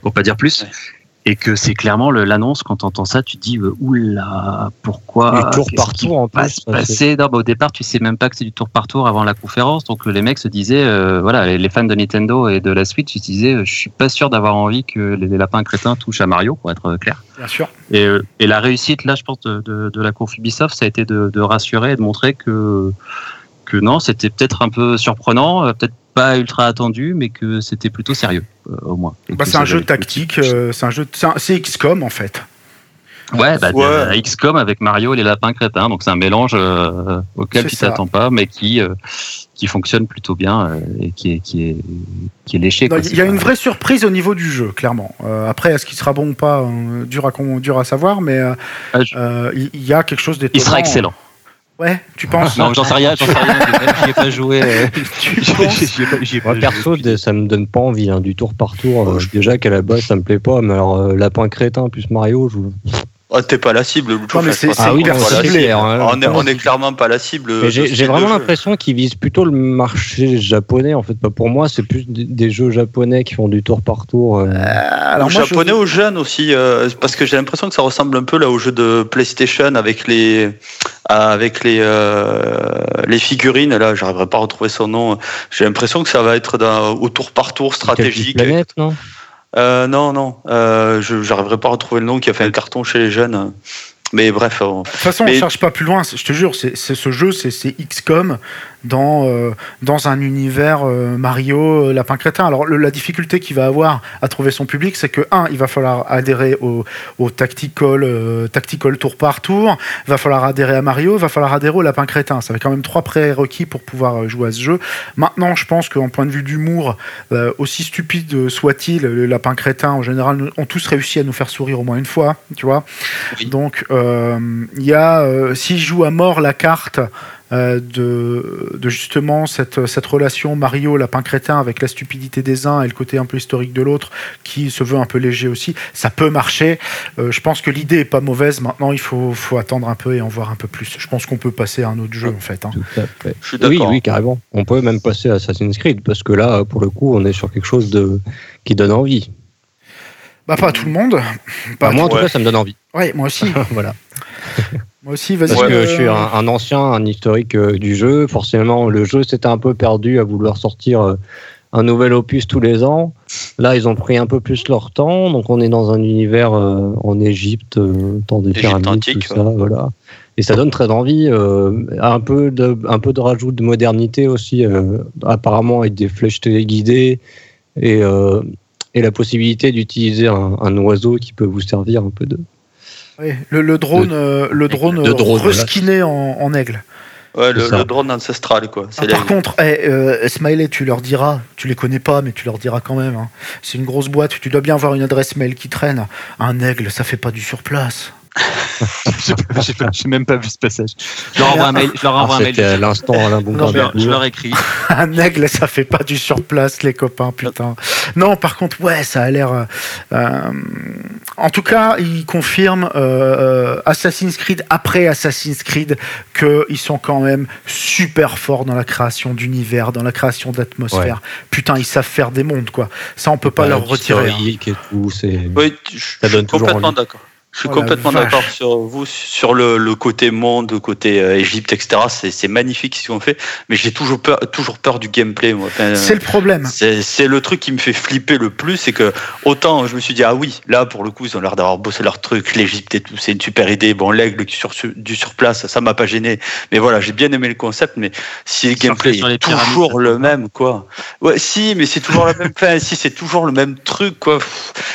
pour pas dire plus. Ouais et que c'est clairement l'annonce quand tu entends ça tu te dis euh, oula pourquoi du tour par tour en plus passer? Non, bah, au départ tu sais même pas que c'est du tour par tour avant la conférence. Donc les mecs se disaient euh, voilà les, fans de Nintendo et de la Switch ils se disaient je suis pas sûr d'avoir envie que les, lapins crétins touchent à Mario pour être clair. Bien sûr. Et, euh, et la réussite là je pense de, de, de la conf Ubisoft ça a été de, de rassurer et de montrer que que non c'était peut-être un peu surprenant peut-être pas ultra attendu, mais que c'était plutôt sérieux, euh, au moins. Bah, c'est un jeu tactique, euh, c'est un jeu, c'est XCOM en fait. Ouais, bah, ouais. XCOM avec Mario et les lapins crétins, donc c'est un mélange euh, auquel tu t'attends pas, mais qui euh, qui fonctionne plutôt bien euh, et qui est qui est qui est léché. Il y a une vraie surprise au niveau du jeu, clairement. après, est-ce qu'il sera bon ou pas, dur à dur à savoir, mais ah, il y a quelque chose d'étonnant. Il sera excellent. Ouais, tu penses Non, j'en sais rien, j'en sais rien. J'y ai pas joué. Euh... Moi, perso, ça me donne pas envie hein, du tour par tour. Euh, déjà qu'à la base, ça me plaît pas, mais alors euh, lapin crétin plus Mario, je. Oh, t'es pas la cible, non, mais c'est ah, oui, hein, on, est, on est clairement pas la cible. J'ai vraiment l'impression qu'ils visent plutôt le marché japonais. En fait, pas pour moi, c'est plus des jeux japonais qui font du tour par tour. Euh... alors, moi, japonais je... aux jeunes aussi, euh, parce que j'ai l'impression que ça ressemble un peu là au jeu de PlayStation avec les avec les euh, les figurines. Là, j'arriverai pas à retrouver son nom. J'ai l'impression que ça va être dans, au tour par tour stratégique. Planète, non? Euh, non, non, euh, je n'arriverai pas à retrouver le nom qui a fait un carton chez les jeunes. Mais bref. De toute façon, mais... on cherche pas plus loin. Je te jure, c'est ce jeu, c'est XCOM dans euh, dans un univers euh, Mario euh, lapin crétin. Alors le, la difficulté qu'il va avoir à trouver son public, c'est que un, il va falloir adhérer au, au tactical euh, tactical tour par tour. Il va falloir adhérer à Mario. Il va falloir adhérer au lapin crétin. Ça fait quand même trois prérequis pour pouvoir jouer à ce jeu. Maintenant, je pense qu'en point de vue d'humour, aussi stupide soit-il, le lapin crétin en général ont tous réussi à nous faire sourire au moins une fois. Tu vois. Oui. Donc il y a s'il joue à mort la carte euh, de, de, justement cette, cette relation Mario lapin crétin avec la stupidité des uns et le côté un peu historique de l'autre qui se veut un peu léger aussi ça peut marcher. Euh, je pense que l'idée est pas mauvaise. Maintenant il faut, faut attendre un peu et en voir un peu plus. Je pense qu'on peut passer à un autre jeu en fait, hein. fait. oui oui carrément. On peut même passer à Assassin's Creed parce que là pour le coup on est sur quelque chose de qui donne envie. Bah pas à tout le monde. Pas bah, moi en tout ouais. cas ça me donne envie. Ouais moi aussi. Voilà moi aussi, vas-y. Parce que je suis un, un, ancien, un historique euh, du jeu. Forcément, le jeu s'était un peu perdu à vouloir sortir euh, un nouvel opus tous les ans. Là, ils ont pris un peu plus leur temps. Donc, on est dans un univers euh, en Égypte, euh, temps des pyramides, antique, tout ça, ouais. voilà. Et ça donne très envie. Euh, un peu de, un peu de rajout de modernité aussi, apparemment avec des flèches téléguidées et et la possibilité d'utiliser un, un oiseau qui peut vous servir un peu de oui, le, le, drone, de, euh, le drone, le drone reskiné voilà. en, en, aigle. Ouais, le, le, drone ancestral, quoi. Ah, par contre, hey, euh, Smiley, tu leur diras, tu les connais pas, mais tu leur diras quand même. Hein. C'est une grosse boîte, tu dois bien avoir une adresse mail qui traîne. Un aigle, ça fait pas du surplace. J'ai même pas vu ce passage. Je leur envoie un mail. Je leur envoie ah, un mail. À l'instant, non, je, leur, je leur écris. un aigle, ça fait pas du surplace, les copains, putain. Non, par contre, ouais, ça a l'air. Euh, en tout cas, ils confirment euh, Assassin's Creed après Assassin's Creed qu'ils sont quand même super forts dans la création d'univers, dans la création d'atmosphère. Ouais. Putain, ils savent faire des mondes, quoi. Ça, on peut pas leur retirer. Hein. Et tout, oui, ça donne complètement d'accord. Je suis Oh complètement d'accord sur vous, sur le, le côté monde, le côté euh, Égypte, etc. C'est c'est magnifique ce qu'ils ont fait, mais j'ai toujours peur, toujours peur du gameplay. Moi. Enfin, C'est le problème. c'est c'est le truc qui me fait flipper le plus, c'est que autant je me suis dit ah oui, là pour le coup ils ont l'air d'avoir bossé leur truc, l'Égypte et tout, c'est une super idée. Bon l'aigle sur du sur place, ça m'a pas gêné, mais voilà j'ai bien aimé le concept, mais si le gameplay est toujours le même quoi. Ouais si, mais c'est toujours la même. Enfin si c'est toujours le même truc quoi.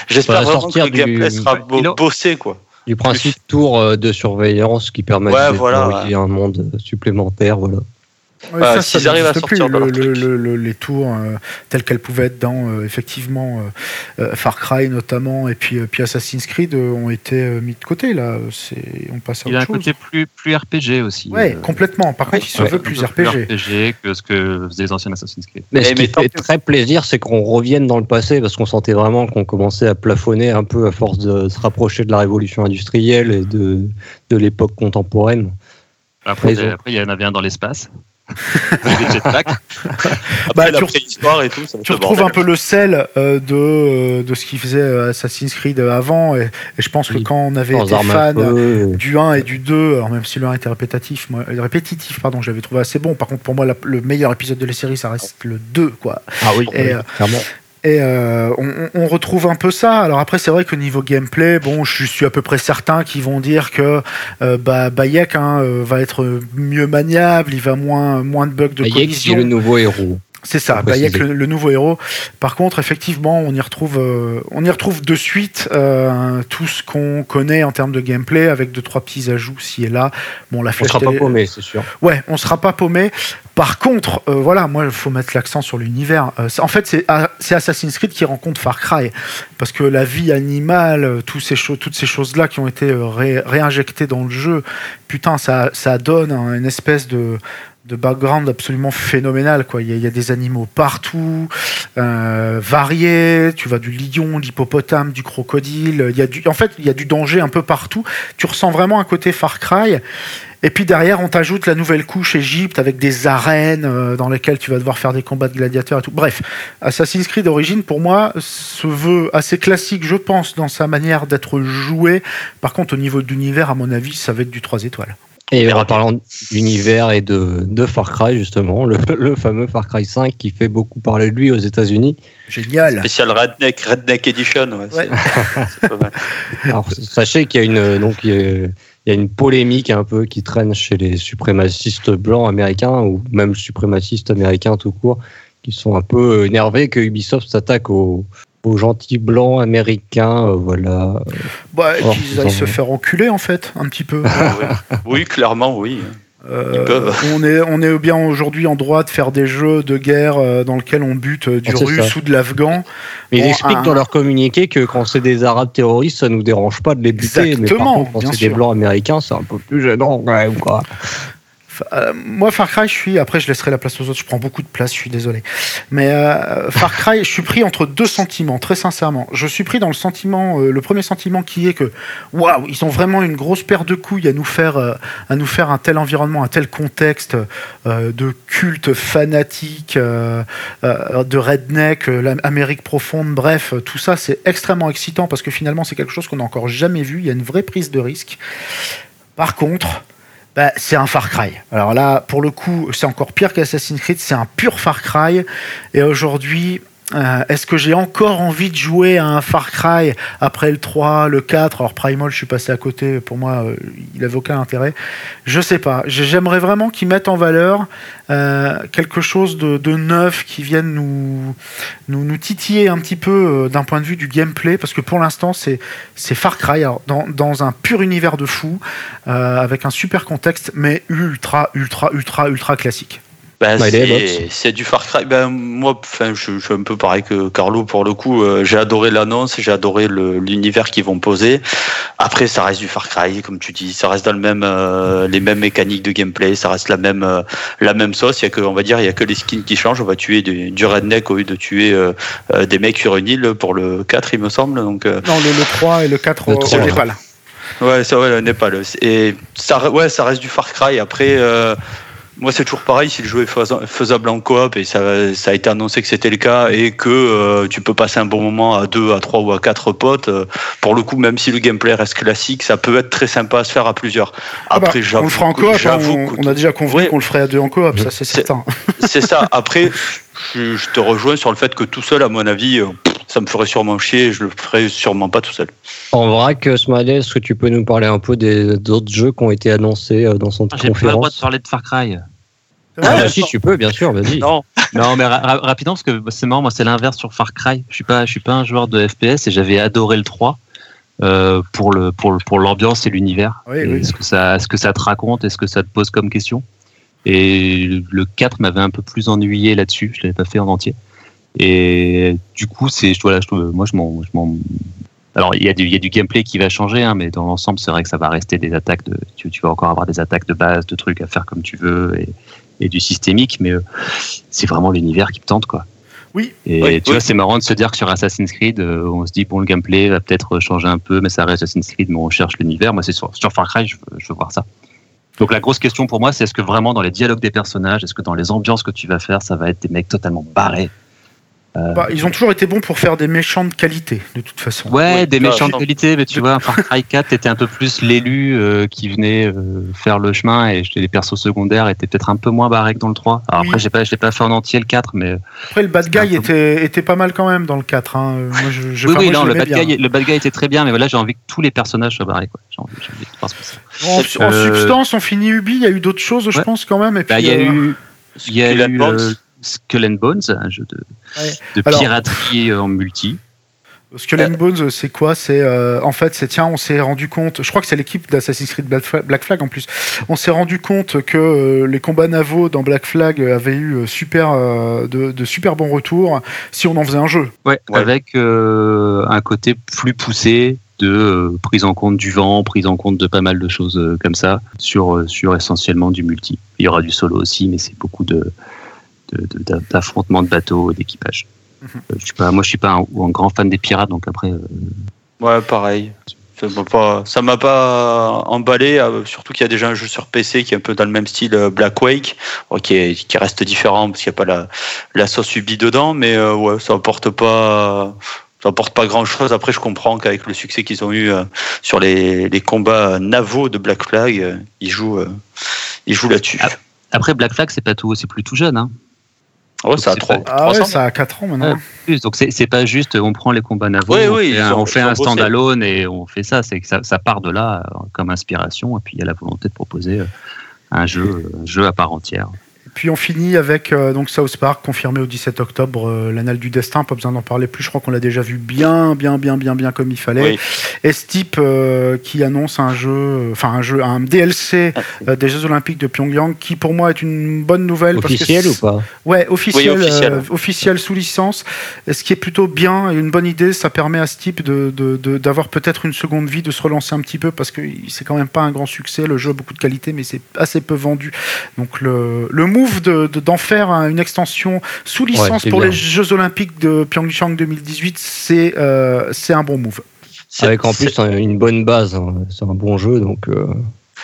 J'espère vraiment que le gameplay du- sera bo- bossé quoi. Du principe tour euh, de surveillance qui permet Ouais, de voilà, un monde supplémentaire. Voilà. Ouais, Bah, s'ils arrivent à plus. sortir de Le- le- le- le- les tours euh, telles qu'elles pouvaient être dans euh, effectivement euh, euh, Far Cry notamment et puis, euh, puis Assassin's Creed euh, ont été euh, mis de côté là. C'est on passe à Il a autre un chose. côté plus, plus RPG aussi. Ouais, euh, complètement. Par contre, il se ouais. veut un plus RPG. RPG que ce que faisaient les anciens Assassin's Creed. Mais Eh, ce qui mais fait très plaisir, c'est qu'on revienne dans le passé parce qu'on sentait vraiment qu'on commençait à plafonner un peu à force de se rapprocher de la révolution industrielle et de, de l'époque contemporaine. Après, après, il y en avait un dans l'espace. Des jetpacks. Après Bah, la tu- préhistoire et tout, ça Tu retrouves bordel. un peu le sel euh, de, euh, de ce qu'il faisait euh, Assassin's Creed avant et, et je pense que Oui. quand on avait Sans été fan du 1 et du deux, alors même si le 1 était répétitif, moi, répétitif, pardon, je l'avais trouvé assez bon. Par contre, pour moi, la- le meilleur épisode de la série, ça reste le 2, quoi. Ah oui, Et, euh, clairement. Et euh, on, retrouve un peu ça. Alors après, c'est vrai que niveau gameplay, bon, je suis à peu près certain qu'ils vont dire que euh, bah, Bayek hein, euh, va être mieux maniable, il va moins moins de bugs de Hayek, c'est le nouveau héros. C'est ça, Bayek, le, le nouveau héros. Par contre, effectivement, on y retrouve, euh, on y retrouve de suite euh, tout ce qu'on connaît en termes de gameplay, avec deux trois petits ajouts ci et là. Bon, la On flèche sera pas paumé, c'est sûr. Ouais, on sera pas paumé. Par contre, euh, voilà, moi, il faut mettre l'accent sur l'univers. En fait, c'est ah, c'est Assassin's Creed qui rencontre Far Cry. Parce que la vie animale, tous ces toutes ces choses-là qui ont été ré- réinjectées dans le jeu, putain, ça, ça donne une espèce de de background absolument phénoménal quoi il y, a, des animaux partout euh, variés tu vas du lion l'hippopotame du crocodile il y a du en fait il y a du danger un peu partout tu ressens vraiment un côté Far Cry et puis derrière, on t'ajoute la nouvelle couche Égypte avec des arènes euh, dans lesquelles tu vas devoir faire des combats de gladiateurs et tout. Bref, Assassin's Creed Origins, pour moi, se veut assez classique, je pense, dans sa manière d'être joué. Par contre, au niveau d'univers, à mon avis, ça va être du 3 étoiles. Et en parlant d'univers et de, de Far Cry, justement, le, le fameux Far Cry 5 qui fait beaucoup parler de lui aux États-Unis. Génial. Spécial Redneck, Redneck Edition. Ouais, Ouais. c'est- c'est pas mal. Alors, sachez qu'il y a une donc il y a- il y a une polémique un peu qui traîne chez les suprémacistes blancs américains ou même suprémacistes américains tout court, qui sont un peu énervés que Ubisoft s'attaque aux, aux gentils blancs américains. euh, voilà. Bah, qu'ils ils aillent en se faire enculer, en fait, un petit peu. oui. Oui, clairement, oui. Euh, Ils peuvent. on est, on est bien aujourd'hui en droit de faire des jeux de guerre euh, dans lesquels on bute euh, du Ah, russe ça. ou de l'afghan. Mais ils expliquent un- dans leur communiqué que quand c'est des Arabes terroristes, ça nous dérange pas de les buter. mais par Exactement, contre, quand c'est des blancs américains, c'est un peu plus gênant quand même. Quoi. Euh, moi, Far Cry, je suis. Après, je laisserai la place aux autres. Je prends beaucoup de place, je suis désolé. Mais euh, Far Cry, je suis pris entre deux sentiments, très sincèrement. Je suis pris dans le sentiment, euh, le premier sentiment qui est que, waouh, ils ont vraiment une grosse paire de couilles à nous faire, à nous faire un tel environnement, un tel contexte de culte fanatique, de redneck, l'Amérique profonde. Bref, tout ça, c'est extrêmement excitant parce que finalement, c'est quelque chose qu'on n'a encore jamais vu. Il y a une vraie prise de risque. Par contre, bah, c'est un Far Cry. Alors là, pour le coup, c'est encore pire qu'Assassin's Creed, c'est un pur Far Cry. Et aujourd'hui, euh, est-ce que j'ai encore envie de jouer à un Far Cry après le 3, le 4 Alors Primal, je suis passé à côté, pour moi, euh, il n'avait aucun intérêt. Je sais pas. J'ai- J'aimerais vraiment qu'ils mettent en valeur euh, quelque chose de, de neuf qui vienne nous, nous, nous titiller un petit peu euh, d'un point de vue du gameplay, parce que pour l'instant, c'est c'est Far Cry, alors, dans, dans un pur univers de fou, euh, avec un super contexte, mais ultra, ultra, ultra, ultra classique. Ben, Ouais, c'est du Far Cry. Ben, moi, enfin, je, je suis un peu pareil que Carlo pour le coup. euh, j'ai adoré l'annonce, j'ai adoré l'univers qu'ils vont poser. Après, ça reste du Far Cry, comme tu dis. Ça reste dans le même, euh, les mêmes mécaniques de gameplay. Ça reste la même, euh, la même sauce. Il y a que, on va dire, il y a que les skins qui changent. On va tuer du, du redneck au lieu de tuer euh, euh, des mecs sur une île pour le 4, il me semble. Donc, euh, Non, le, le 3 et le 4 Le au, 3, au ouais. Népal. Ouais, c'est vrai, le Népal. Et ça, ouais, ça reste du Far Cry. Après, euh, Moi, c'est toujours pareil. Si le jeu est faisable en coop et ça, ça a été annoncé que c'était le cas et que euh, tu peux passer un bon moment à deux, à trois ou à quatre potes, euh, pour le coup, même si le gameplay reste classique, ça peut être très sympa à se faire à plusieurs. Après, ah bah, on le fera en coop. Hein, on, on, a déjà convenu qu'on le ferait à deux en coop. Ça, c'est certain. C'est ça. Après, je, te rejoins sur le fait que tout seul, à mon avis, euh, ça me ferait sûrement chier. Je le ferais sûrement pas tout seul. En vrai, que Smiley, est-ce que tu peux nous parler un peu des d'autres jeux qui ont été annoncés euh, dans son ah, conférence J'ai pas le droit de parler de Far Cry. Ah, bah, si tu peux, bien sûr, vas-y. Non. non, mais rapidement parce que c'est marrant, moi c'est l'inverse sur Far Cry. Je suis pas, je suis pas un joueur de FPS et j'avais adoré le 3 euh, pour le pour pour l'ambiance et l'univers. Oui, Ce que ça, ce que ça te raconte, est-ce que ça te pose comme question? Et le 4 m'avait un peu plus ennuyé là-dessus. Je l'avais pas fait en entier. Et du coup, c'est voilà, je, moi je m'en alors, il y, a du, il y a du gameplay qui va changer, hein, mais dans l'ensemble, c'est vrai que ça va rester des attaques de. Tu, tu, vas encore avoir des attaques de base, de trucs à faire comme tu veux et, et du systémique, mais euh, c'est vraiment l'univers qui me tente, quoi. Oui. Et tu vois, c'est marrant de se dire que sur Assassin's Creed, euh, on se dit, bon, le gameplay va peut-être changer un peu, mais ça reste Assassin's Creed, mais on cherche l'univers. Moi, c'est sur, sur, Far Cry, je veux, je veux voir ça. Donc la grosse question pour moi, c'est est-ce que vraiment dans les dialogues des personnages, est-ce que dans les ambiances que tu vas faire, ça va être des mecs totalement barrés? Bah, ils ont toujours été bons pour faire des méchants de qualité, de toute façon. Ouais, des méchants de qualité, mais tu vois, Far Cry 4 était un peu plus l'élu euh, qui venait euh, faire le chemin et les persos secondaires étaient peut-être un peu moins barrés que dans le 3. Alors après, j'ai pas, l'ai pas fait en entier le 4, mais. Après, le bad guy était, était pas mal quand même dans le 4. Hein. Moi, je, oui, oui, non, le bad, guy, le bad guy était très bien, mais voilà, j'ai envie que tous les personnages soient barrés. Quoi. J'ai envie, envie de voir ce en, substance, on finit Ubi, il y a eu d'autres choses, je pense, quand même. Et bah, puis, il y a eu. Il y a eu Skull and Bones, un jeu de, de piraterie en multi. Skull and Bones, c'est quoi? C'est euh, en fait, c'est tiens, on s'est rendu compte. Je crois que c'est l'équipe d'Assassin's Creed Black Flag en plus. On s'est rendu compte que euh, les combats navaux dans Black Flag avaient eu euh, super de, super bons retours. Si on en faisait un jeu. Ouais, avec un côté plus poussé de prise en compte du vent, prise en compte de pas mal de choses comme ça sur sur essentiellement du multi. Il y aura du solo aussi, mais c'est beaucoup de d'affrontements de, bateaux et d'équipage. Euh, je suis pas, moi, je suis pas un, grand fan des pirates, donc après. Euh, ouais, pareil. Ça m'a pas, ça m'a pas emballé, euh, surtout qu'il y a déjà un jeu sur PC qui est un peu dans le même style Black Wake, qui, qui, reste différent parce qu'il n'y a pas la, la sauce subie dedans, mais ouais, ça apporte pas, ça apporte pas grand chose. Après, je comprends qu'avec le succès qu'ils ont eu sur les, les, combats navaux de Black Flag, ils jouent, ils jouent là-dessus. Après, Black Flag, c'est pas tout, c'est plus tout jeune, hein. Oh, ça a 3, ah ouais, ça a 4 ans maintenant. plus, donc c'est pas juste on prend les combats navaux, on fait, un, standalone et on fait ça. C'est que ça, ça, part de là euh, comme inspiration et puis il y a la volonté de proposer euh, un jeu, un jeu à part entière. Puis on finit avec euh, donc South Park, confirmé au 17 octobre, euh, l'anal du destin, pas besoin d'en parler plus, je crois qu'on l'a déjà vu bien, bien, bien, bien, bien comme il fallait. Et Steep euh, qui annonce un jeu, enfin un jeu, un DLC des Jeux Olympiques de Pyongyang, qui pour moi est une bonne nouvelle. Officiel ou pas? Ouais, officiel, officiel. sous licence, ce qui est plutôt bien et une bonne idée, ça permet à Steep d'avoir de, de, peut-être une seconde vie, de se relancer un petit peu, parce que c'est quand même pas un grand succès, le jeu a beaucoup de qualité, mais c'est assez peu vendu. Donc le, le move d'en faire une extension sous licence pour les Jeux Olympiques de Pyeongchang 2018, euh, c'est un bon move. Avec en plus une bonne base, hein. c'est un bon jeu donc. Euh,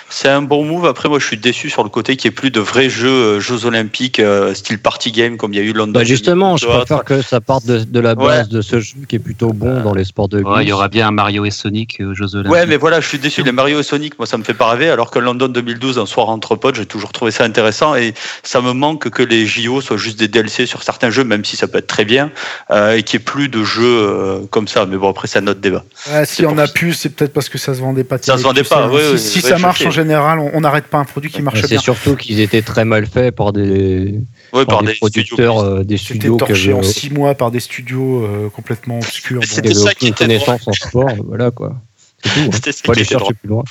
c'est un bon move. Après, moi, je suis déçu sur le côté qu'il n'y ait plus de vrais jeux, euh, Jeux Olympiques, euh, style party game, comme il y a eu London. Bah justement, je préfère que ça parte de, la base de ce jeu qui est plutôt bon dans les sports de glisse. il y aura bien un Mario et Sonic aux Jeux Olympiques. Ouais, mais voilà, je suis déçu. Les Mario et Sonic, moi, ça me fait pas rêver. Alors que London 2012, un soir entre potes, j'ai toujours trouvé ça intéressant. Et ça me manque que les JO soient juste des DLC sur certains jeux, même si ça peut être très bien, euh, et qu'il n'y ait plus de jeux comme ça. Mais bon, après, c'est un autre débat. si on a pu, c'est peut-être parce que ça se vendait pas. Ça se vendait pas, oui, Si, ça marche en général, on n'arrête pas un produit qui marche bien. C'est surtout qu'ils étaient très mal faits par des, par, des, producteurs, studios, euh, des studios torchés en six mois par des studios euh, complètement obscurs. C'était ça qui était connaissance en sport, voilà quoi. C'est tout. Hein. chercher plus loin.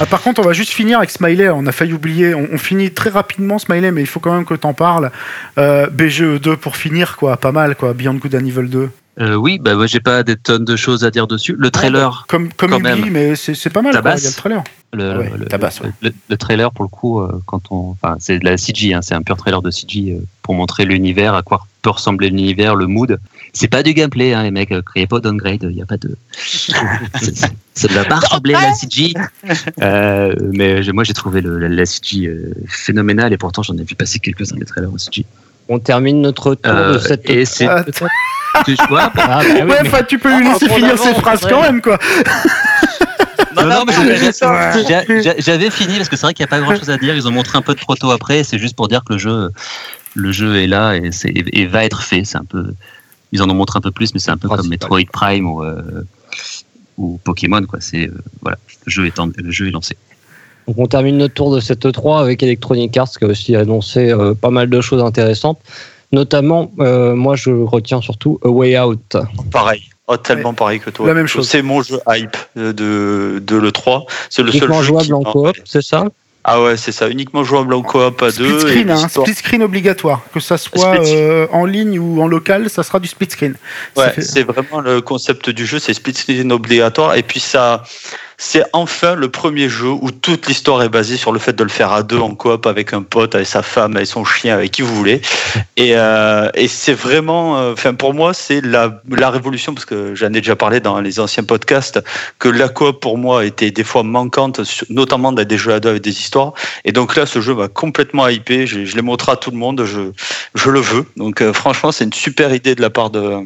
Ah, par contre, on va juste finir avec Smiley. On a failli oublier. On, finit très rapidement Smiley, mais il faut quand même que tu en parles. Euh, BGE 2 pour finir, quoi. Pas mal, quoi. Beyond Good and Evil 2. Euh, oui, bah j'ai pas des tonnes de choses à dire dessus. Le trailer, comme comme quand même, mais c'est pas mal. Y a le trailer. Le, le, le, trailer pour le coup, euh, quand on, enfin c'est de la CG, hein, c'est un pur trailer de CG euh, pour montrer l'univers, à quoi peut ressembler l'univers, le mood. C'est pas du gameplay, hein, les mecs. Créez pas downgrade. Il y a pas de. ça ne va pas ressembler à la CG. Euh, mais moi, j'ai trouvé le, la, CG phénoménale et pourtant, j'en ai vu passer quelques-uns des trailers en CG. On termine notre tour de cette. Et c'est. tu, vois, ah, bah ouais, tu peux lui laisser finir ses phrases quand même, quoi. Non, non, mais j'avais fini parce que c'est vrai qu'il n'y a pas grand chose à dire. Ils ont montré un peu de proto après. C'est juste pour dire que le jeu, le jeu est là et, et va être fait. C'est un peu, ils en ont montré un peu plus, mais c'est un peu comme Metroid Prime ou, euh, ou Pokémon. Quoi. C'est, euh, voilà, le jeu, est le jeu est lancé. Donc on termine notre tour de cette 3 avec Electronic Arts qui a aussi annoncé euh, pas mal de choses intéressantes. Notamment, moi je retiens surtout A Way Out. Pareil. Oh, tellement pareil que toi. La même chose. C'est mon jeu hype de, de l'E3. C'est le seul jeu jouable en coop, c'est ça? Ah ouais, c'est ça, uniquement jouable en coop à deux. Split screen, hein, split screen obligatoire, que ça soit euh, en ligne ou en local, ça sera du split screen. Ouais, c'est vraiment le concept du jeu, c'est split screen obligatoire, et puis ça, c'est enfin le premier jeu où toute l'histoire est basée sur le fait de le faire à deux en coop avec un pote, avec sa femme, avec son chien, avec qui vous voulez. Et, euh, et c'est vraiment, euh, enfin pour moi, c'est la, la révolution parce que j'en ai déjà parlé dans les anciens podcasts que la coop pour moi était des fois manquante, notamment dans des jeux à deux avec des histoires. Et donc là, ce jeu m'a complètement hypé. Je, je l'ai montré à tout le monde. Je, je le veux. Donc euh, franchement, c'est une super idée de la part de,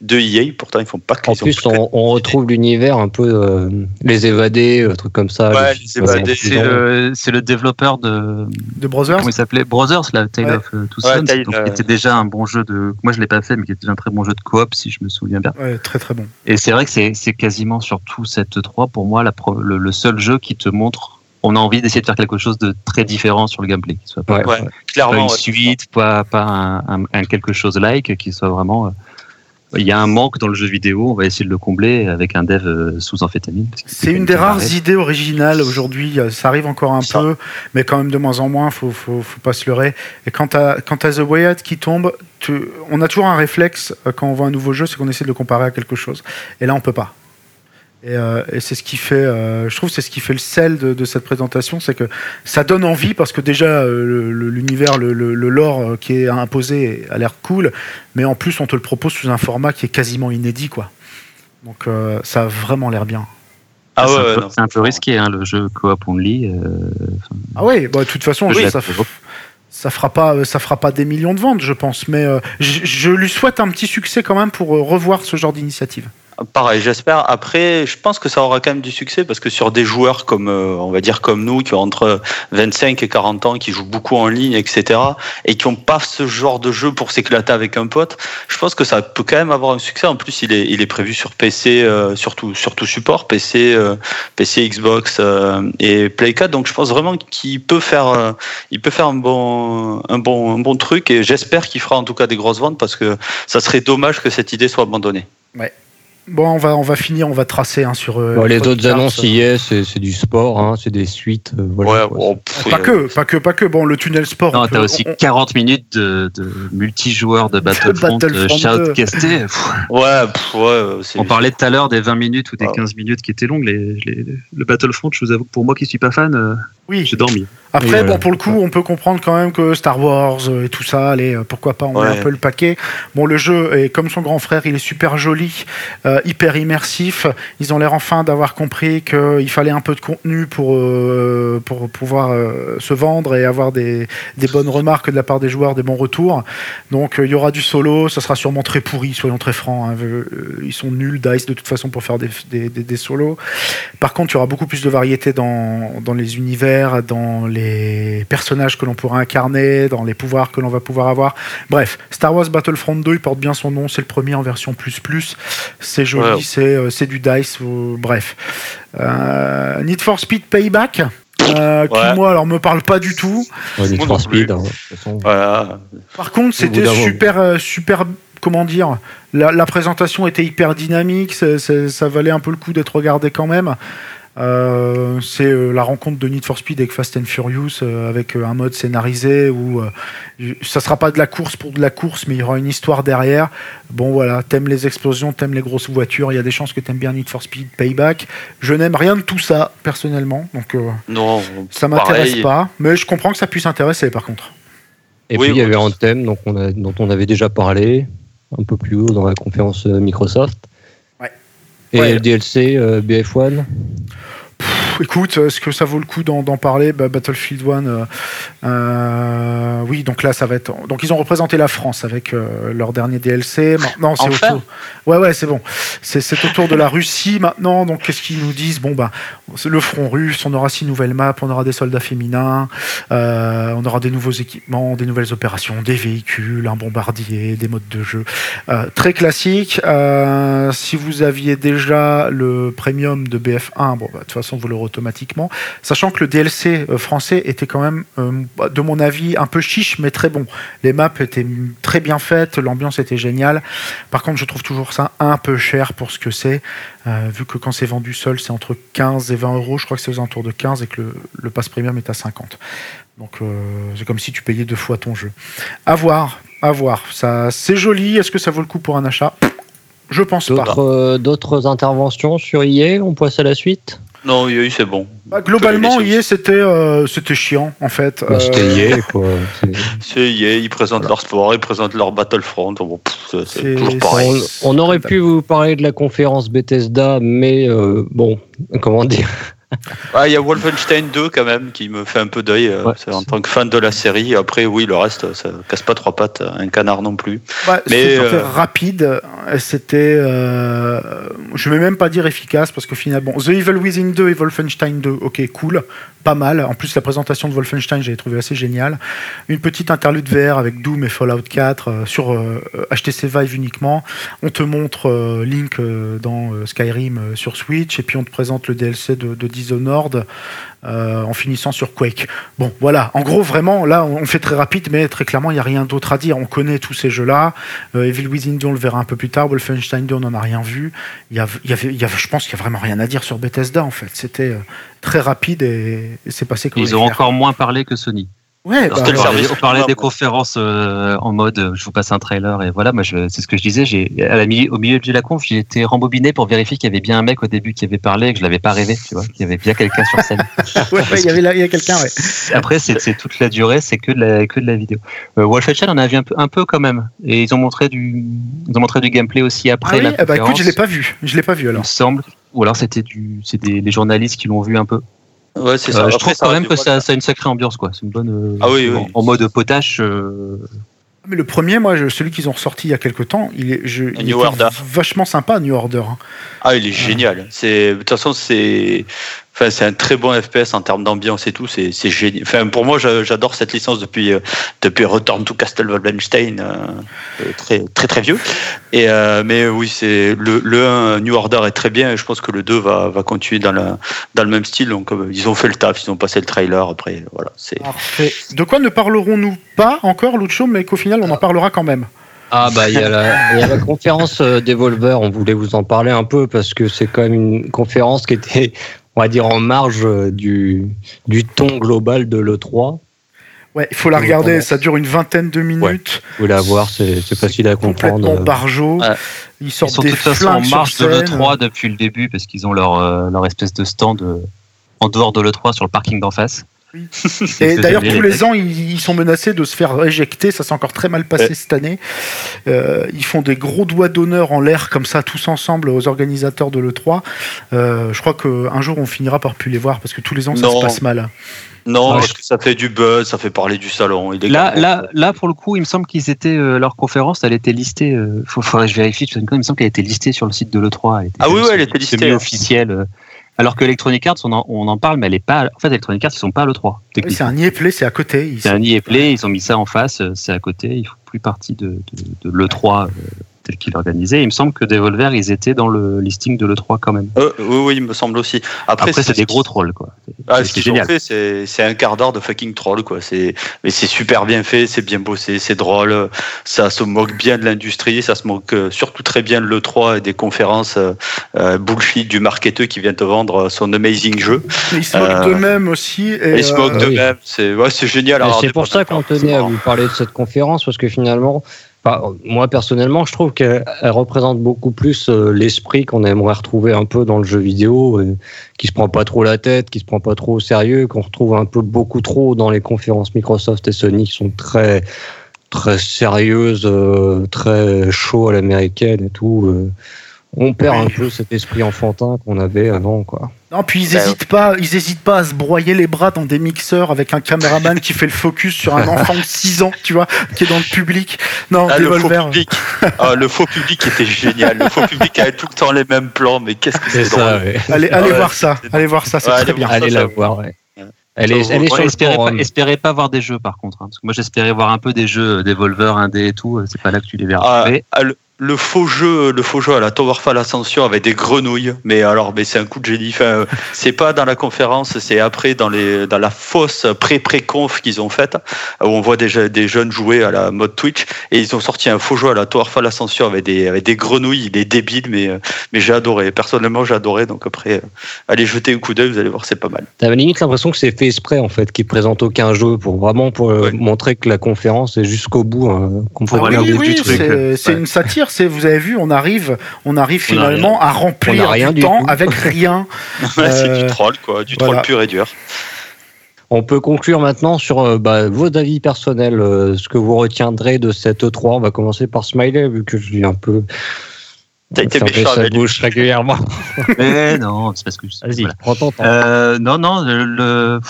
de EA. Pourtant, ils font pas que En plus, on, on, retrouve l'univers un peu euh, les évadés, un truc comme ça. Ouais, les évadés. C'est le, le développeur de. De Brothers. Comment il s'appelait? Brothers, la Tale of uh, Two Sons. Ouais, qui était déjà un bon jeu de. Moi, je l'ai pas fait, mais qui était déjà un très bon jeu de coop, si je me souviens bien. Ouais, très très bon. Et c'est vrai que c'est, c'est quasiment sur tout cette 3 pour moi la, le, le seul jeu qui te montre on a envie d'essayer de faire quelque chose de très différent sur le gameplay, qui soit pas, ouais, clairement, pas une suite, pas, pas un, un, quelque chose like, qui soit vraiment euh, il y a un manque dans le jeu vidéo, on va essayer de le combler avec un dev euh, sous amphétamine. C'est une des rares idées originales aujourd'hui, ça arrive encore un peu, mais quand même de moins en moins, faut, faut, faut pas se leurrer. Et quand tu as, The Way qui tombe, on a toujours un réflexe euh, quand on voit un nouveau jeu, c'est qu'on essaie de le comparer à quelque chose. Et là, on peut pas. Et, euh, et c'est ce qui fait, euh, je trouve, c'est ce qui fait le sel de, de cette présentation, c'est que ça donne envie parce que déjà euh, l'univers, le, le, le, lore euh, qui est imposé a l'air cool, mais en plus on te le propose sous un format qui est quasiment inédit, quoi. Donc euh, ça a vraiment l'air bien. Ah ouais, c'est un, un, peu risqué, hein, le jeu coop only. ah oui, bah, de toute façon, oui, ça, ça fera pas, ça fera pas des millions de ventes, je pense, mais je, je lui souhaite un petit succès quand même pour revoir ce genre d'initiative. Pareil, j'espère. Après, je pense que ça aura quand même du succès parce que sur des joueurs comme, euh, on va dire comme nous, qui ont entre 25 et 40 ans, qui jouent beaucoup en ligne, etc., et qui n'ont pas ce genre de jeu pour s'éclater avec un pote, je pense que ça peut quand même avoir un succès. En plus, il est, il est prévu sur PC, euh, surtout, surtout support, PC, euh, PC, Xbox euh, et Play 4. Donc, je pense vraiment qu'il peut faire, il peut faire un bon, un bon, un bon truc et j'espère qu'il fera en tout cas des grosses ventes parce que ça serait dommage que cette idée soit abandonnée. Ouais. Bon, on va, on va finir, on va tracer hein, sur. Euh, bon, les autres annonces, y est, c'est du sport, hein, c'est des suites. Euh, voilà, ouais, bon, pas que, pas que, pas que. Bon, le tunnel sport. Non, t'as aussi on... 40 minutes de, de multijoueur de Battlefront, de euh, shoutcasté. ouais, pff, ouais. On parlait tout à l'heure des 20 minutes ou des 15 minutes qui étaient longues. Les, les, le Battlefront, je vous avoue pour moi qui suis pas fan, euh, oui. j'ai dormi. Après, bon, pour le coup, on peut comprendre quand même que Star Wars et tout ça, allez, pourquoi pas, on ouais. met un peu le paquet. Bon, le jeu est comme son grand frère, il est super joli, euh, hyper immersif. Ils ont l'air enfin d'avoir compris qu'il fallait un peu de contenu pour, euh, pour pouvoir euh, se vendre et avoir des, des, bonnes remarques de la part des joueurs, des bons retours. Donc, il y aura du solo, ça sera sûrement très pourri, soyons très francs. Hein. Ils sont nuls, DICE, de toute façon, pour faire des, des, des, solos. Par contre, il y aura beaucoup plus de variété dans, dans les univers, dans les les personnages que l'on pourra incarner, dans les pouvoirs que l'on va pouvoir avoir. Bref, Star Wars Battlefront 2, il porte bien son nom, c'est le premier en version plus plus. C'est joli, c'est euh, du dice, euh, bref. Euh, Need for Speed Payback. Euh, qui ouais. moi alors me parle pas du tout. Ouais, Need for Speed. Hein, voilà. Par contre, c'était super euh, super comment dire, la, la, présentation était hyper dynamique, c est, c est, ça valait un peu le coup d'être regardé quand même. Euh, c'est euh, la rencontre de Need for Speed avec Fast and Furious euh, avec un mode scénarisé où ça sera pas de la course pour de la course mais il y aura une histoire derrière. Bon voilà t'aimes les explosions t'aimes les grosses voitures il y a des chances que t'aimes bien Need for Speed Payback. Je n'aime rien de tout ça personnellement donc non ça m'intéresse pas. Mais je comprends que ça puisse intéresser par contre. Et puis il y avait un thème donc on a, dont on avait déjà parlé un peu plus haut dans la conférence Microsoft. Ouais. Et le DLC BF1 écoute, est-ce que ça vaut le coup d'en parler? Bah, Battlefield 1, euh, euh, oui, donc là, ça va être. Donc, ils ont représenté la France avec euh, leur dernier DLC. Maintenant, c'est autour. Ouais, ouais, c'est bon. C'est autour de la Russie maintenant. Donc, qu'est-ce qu'ils nous disent? Bon, bah, le front russe, on aura six nouvelles maps, on aura des soldats féminins, on aura des nouveaux équipements, des nouvelles opérations, des véhicules, un bombardier, des modes de jeu. très classique. si vous aviez déjà le premium de BF1, bon, bah, de toute façon, le automatiquement, sachant que le DLC euh, français était quand même, euh, de mon avis, un peu chiche, mais très bon. Les maps étaient très bien faites, l'ambiance était géniale. Par contre, je trouve toujours ça un peu cher pour ce que c'est, euh, vu que quand c'est vendu seul, c'est entre 15 et 20 euros. Je crois que c'est aux alentours de 15 et que le, le pass premium est à 50. Donc c'est comme si tu payais deux fois ton jeu. À voir, à voir. C'est joli. Est-ce que ça vaut le coup pour un achat? Je pense pas. D'autres interventions sur IA On passe à la suite? Non, EA, c'est bon. Bah, globalement, EA, c'était euh, c'était chiant, en fait. Bah, c'était EA, quoi. C'est EA, ils présentent leur sport, ils présentent leur Battlefront. Bon, c'est toujours pareil. On, aurait pu vous parler de la conférence Bethesda, mais euh, bon, comment dire? il y a Wolfenstein 2 quand même qui me fait un peu d'œil euh, en tant que fan de la série. Après, oui, le reste, ça casse pas trois pattes, un canard non plus. Mais euh... rapide, c'était, euh, je vais même pas dire efficace parce qu'au final, bon, The Evil Within 2 et Wolfenstein 2, ok, cool, pas mal. En plus, la présentation de Wolfenstein, j'avais trouvé assez génial. Une petite interlude VR avec Doom et Fallout 4 euh, sur HTC Vive uniquement. On te montre Link dans Skyrim sur Switch et puis on te présente le DLC de, de Dishonored euh, en finissant sur Quake. Bon, voilà. En gros, vraiment, là, on fait très rapide, mais très clairement, il n'y a rien d'autre à dire. On connaît tous ces jeux-là. Euh, Evil Within 2, on le verra un peu plus tard. Wolfenstein 2, on n'en a rien vu. Il y, avait, il y je pense qu'il n'y a vraiment rien à dire sur Bethesda, en fait. C'était euh, très rapide et, c'est passé comme Ils ont encore moins parlé que Sony. Ouais, bah, on, parlait, des conférences euh, en mode je vous passe un trailer et voilà, moi c'est ce que je disais. J'ai au milieu de la conf, j'ai été rembobiné pour vérifier qu'il y avait bien un mec au début qui avait parlé et que je l'avais pas rêvé, tu vois, qu'il y avait bien quelqu'un sur scène. ouais, il y avait il y a quelqu'un, ouais. Après, c'est toute la durée, c'est que de la que de la vidéo. Euh, Wolfenstein en a vu un peu un peu quand même et ils ont montré du ils ont montré du gameplay aussi après ah oui, bah écoute, je l'ai pas vu, je l'ai pas vu alors. Il me semble, ou alors c'était du c'est des les journalistes qui l'ont vu un peu. Ouais, c'est ça. Euh, je trouve quand même que ça, ça, a une sacrée ambiance, quoi. C'est une bonne. Euh, ah oui, oui. En, mode potache. Euh, Mais le premier, moi, celui qu'ils ont ressorti il y a quelques temps, il est, je, il est vachement sympa, New Order. Hein. Ah, il est génial. C'est de toute façon, c'est c'est un très bon FPS en termes d'ambiance et tout. C'est, génial. Enfin, pour moi, j'adore cette licence depuis, euh, depuis Return to Castle Wolfenstein, euh, euh, très, très, très vieux. Et, mais oui, c'est le, le 1 New Order est très bien et je pense que le 2 va, va continuer dans, la, dans le même style. Donc, ils ont fait le taf, ils ont passé le trailer. Après, voilà. C'est... De quoi ne parlerons-nous pas encore, Lucho, mais qu'au final, on en parlera quand même? Ah bah il y, a la conférence Devolver, on voulait vous en parler un peu parce que c'est quand même une conférence qui était on va dire, en marge euh, du, du ton global de l'E3. Ouais, il faut la regarder, ça dure une vingtaine de minutes. Vous la voir, c'est facile à comprendre. Complètement barjo. Ouais. Ils sortent des de toute façon en marge de l'E3 depuis le début parce qu'ils ont leur, euh, leur espèce de stand euh, en dehors de l'E3 sur le parking d'en face. Et d'ailleurs, tous les ans, ils, sont menacés de se faire éjecter. Ça s'est encore très mal passé cette année. Euh, ils font des gros doigts d'honneur en l'air, comme ça, tous ensemble, aux organisateurs de l'E3. Euh, je crois qu'un jour, on finira par plus les voir, parce que tous les ans, ça se passe mal. Non, parce que ça fait du buzz, ça fait parler du salon. Là, là, là, pour le coup, il me semble qu'ils étaient euh, leur conférence, elle était listée. Il faudrait que je vérifie. Il me semble qu'elle était listée sur le site de l'E3. ah oui, oui, elle était listée. Semi-officielle. Alors que Electronic Arts, on en, parle, mais elle est pas. En fait, Electronic Arts, ils sont pas à l'E3. c'est un e c'est à côté. C'est un e ils ont mis ça en face, euh, c'est à côté. Ils font plus partie de, de l'E3 tel qu'il organisait. Il me semble que Devolver, ils étaient dans le listing de l'E3 quand même. Euh, oui, oui, il me semble aussi. Après, c'est des gros trolls, quoi. Ah, ce génial. c'est un quart d'heure de fucking troll, quoi. Mais c'est super bien fait, c'est bien bossé, c'est drôle. Ça se moque bien de l'industrie, ça se moque euh, surtout très bien de l'E3 et des conférences euh, bullshit du marketeur qui vient te vendre son amazing jeu. ils se moquent d'eux-mêmes aussi. Et ils se moquent d'eux-mêmes. C'est ouais, génial. C'est pour ça qu'on tenait à vous parler de cette conférence, parce que finalement, moi personnellement, je trouve qu'elle représente beaucoup plus euh, l'esprit qu'on aimerait retrouver un peu dans le jeu vidéo, euh, qui se prend pas trop la tête, qui se prend pas trop au sérieux, qu'on retrouve un peu beaucoup trop dans les conférences Microsoft et Sony, qui sont très très sérieuses, euh, très chaud à l'américaine et tout on perd un peu cet esprit enfantin qu'on avait avant, quoi. Non, puis ils n'hésitent pas, ils hésitent pas à se broyer les bras dans des mixeurs avec un caméraman qui fait le focus sur un enfant de 6 ans, tu vois, qui est dans le public. Non, ah, le faux public. Ah, le faux public était génial. Le faux public avait tout le temps les mêmes plans, mais qu'est-ce que c'est ça Allez, allez voir ça. Allez voir ça, c'est très bien. Allez la voir, ouais. Elle est, elle est sur espérez, pas, espérez pas voir des jeux par contre. Hein, parce que moi j'espérais voir un peu des jeux Devolver, indé et tout. C'est pas là que tu les verras. Ah, le faux jeu, le faux jeu à la Towerfall Ascension avec des grenouilles. Mais alors, mais c'est un coup de génie. Enfin, c'est pas dans la conférence, c'est après dans les dans la fausse pré-pré-conf qu'ils ont faite où on voit déjà des jeunes jouer à la mode Twitch et ils ont sorti un faux jeu à la Towerfall Ascension avec des avec des grenouilles. Il est débile, mais mais j'ai adoré. Personnellement, j'ai adoré. Donc après, allez jeter un coup d'œil, vous allez voir, c'est pas mal. T'avais limite l'impression que c'est fait exprès en fait, qu'ils présentent aucun jeu pour vraiment pour montrer que la conférence est jusqu'au bout. Hein, qu'on oui, oui, c'est une satire vous avez vu, on arrive, on arrive finalement à remplir rien du temps avec rien. c'est du euh, troll, quoi, du troll pur et dur. On peut conclure maintenant sur euh, bah, vos avis personnels, euh, ce que vous retiendrez de cette E3. On va commencer par Smiley, vu que je suis un peu. T'as été méchant sa bouche régulièrement. Mais non, c'est parce que. Vas-y, prends ton temps. non, non, le.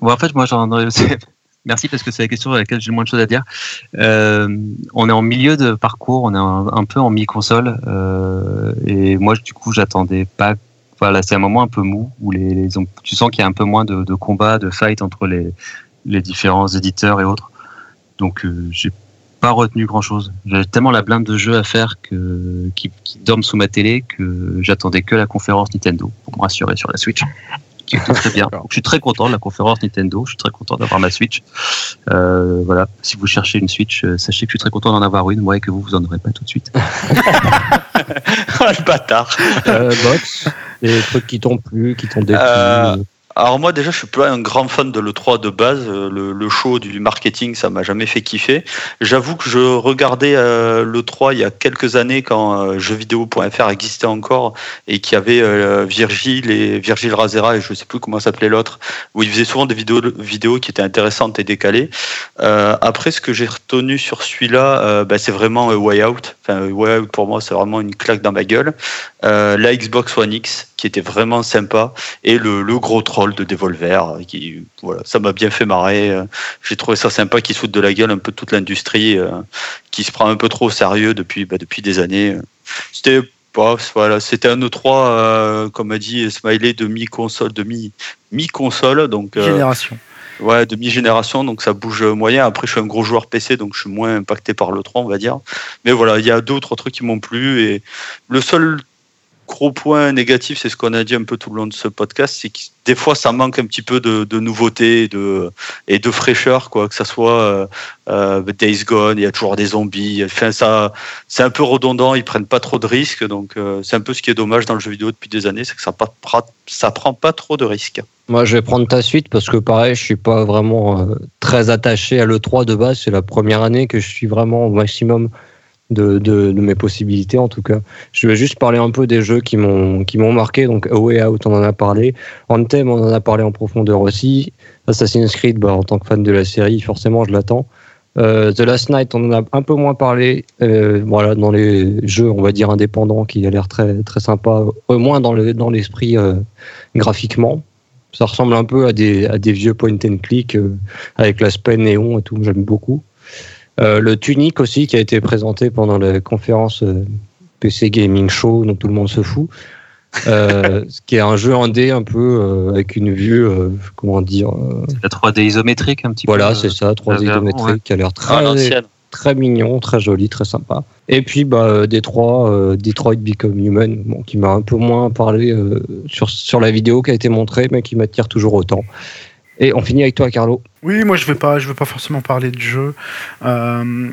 en fait, moi, j'en Merci parce que c'est la question à laquelle j'ai le moins de choses à dire. Euh, on est en milieu de parcours, on est un, peu en mi-console. Euh, et moi, du coup, j'attendais pas. Voilà, c'est un moment un peu mou où les, tu sens qu'il y a un peu moins de, de combats, de fight entre les, les différents éditeurs et autres. Donc, euh, j'ai pas retenu grand chose. J'avais tellement la blinde de jeux à faire que, qui, qui dorment sous ma télé que j'attendais que la conférence Nintendo pour me rassurer sur la Switch qui très bien. je suis très content de la conférence Nintendo. Je suis très content d'avoir ma Switch. Euh, voilà. Si vous cherchez une Switch, euh, sachez que je suis très content d'en avoir une. Moi, et que vous, vous en aurez pas tout de suite. oh, le bâtard. Euh, box, des trucs qui tombent plus, qui tombent plus. Alors moi déjà je suis pas un grand fan de l'E3 de base, euh, le, show du marketing ça m'a jamais fait kiffer. J'avoue que je regardais euh, l'E3 il y a quelques années quand euh, jeuxvideo.fr existait encore et qu'il y avait euh, Virgile et Virgile Razera et je sais plus comment s'appelait l'autre, où il faisait souvent des vidéos, vidéos qui étaient intéressantes et décalées. après ce que j'ai retenu sur celui-là, bah, c'est vraiment Way Out. Enfin Way Out pour moi c'est vraiment une claque dans ma gueule. la Xbox One X qui était vraiment sympa et le, gros troll de Devolver. Qui, voilà, ça m'a bien fait marrer. J'ai trouvé ça sympa qui se de la gueule un peu toute l'industrie euh, qui se prend un peu trop au sérieux depuis, bah, depuis des années. C'était voilà, c'était un E3, euh, comme a dit Smiley, de mi-console, de mi-console. donc, euh, Génération. Ouais, demi-génération, donc ça bouge moyen. Après, je suis un gros joueur PC, donc je suis moins impacté par le 3, on va dire. Mais voilà, il y a d'autres trucs qui m'ont plu. Et le seul gros point négatif, c'est ce qu'on a dit un peu tout le long de ce podcast, c'est que des fois ça manque un petit peu de, nouveauté et de, fraîcheur, quoi. Que ça soit euh, euh, Days Gone, il y a toujours des zombies. Enfin, ça, c'est un peu redondant. Ils prennent pas trop de risques, donc euh, c'est un peu ce qui est dommage dans le jeu vidéo depuis des années, c'est que ça pas, prend pas trop de risques. Moi, je vais prendre ta suite parce que pareil, je suis pas vraiment très attaché à le 3 de base. C'est la première année que je suis vraiment au maximum de, mes possibilités en tout cas. Je vais juste parler un peu des jeux qui m'ont qui m'ont marqué. Donc A Way Out, on en a parlé. Anthem, on en a parlé en profondeur aussi. Assassin's Creed, bah, en tant que fan de la série, forcément, je l'attends. Euh, The Last Night, on en a un peu moins parlé. Euh, voilà, dans les jeux, on va dire indépendants, qui a l'air très très sympa, au moins dans le dans l'esprit euh, graphiquement. Ça ressemble un peu à des à des vieux point and click avec l'aspect néon et tout. J'aime beaucoup. Euh, le Tunic aussi, qui a été présenté pendant la conférence euh, PC Gaming Show, dont tout le monde se fout. Euh, qui est un jeu en D un peu avec une vue, comment dire. la 3D isométrique un petit peu. Voilà, c'est ça, 3D isométrique, qui a l'air très, très mignon, très joli, très sympa. Et puis, bah, Detroit, Detroit Become Human, bon, qui m'a un peu moins parlé sur, sur la vidéo qui a été montrée, mais qui m'attire toujours autant. Et on finit avec toi, Carlo. Oui, moi je vais pas, je vais pas forcément parler de jeu. Euh,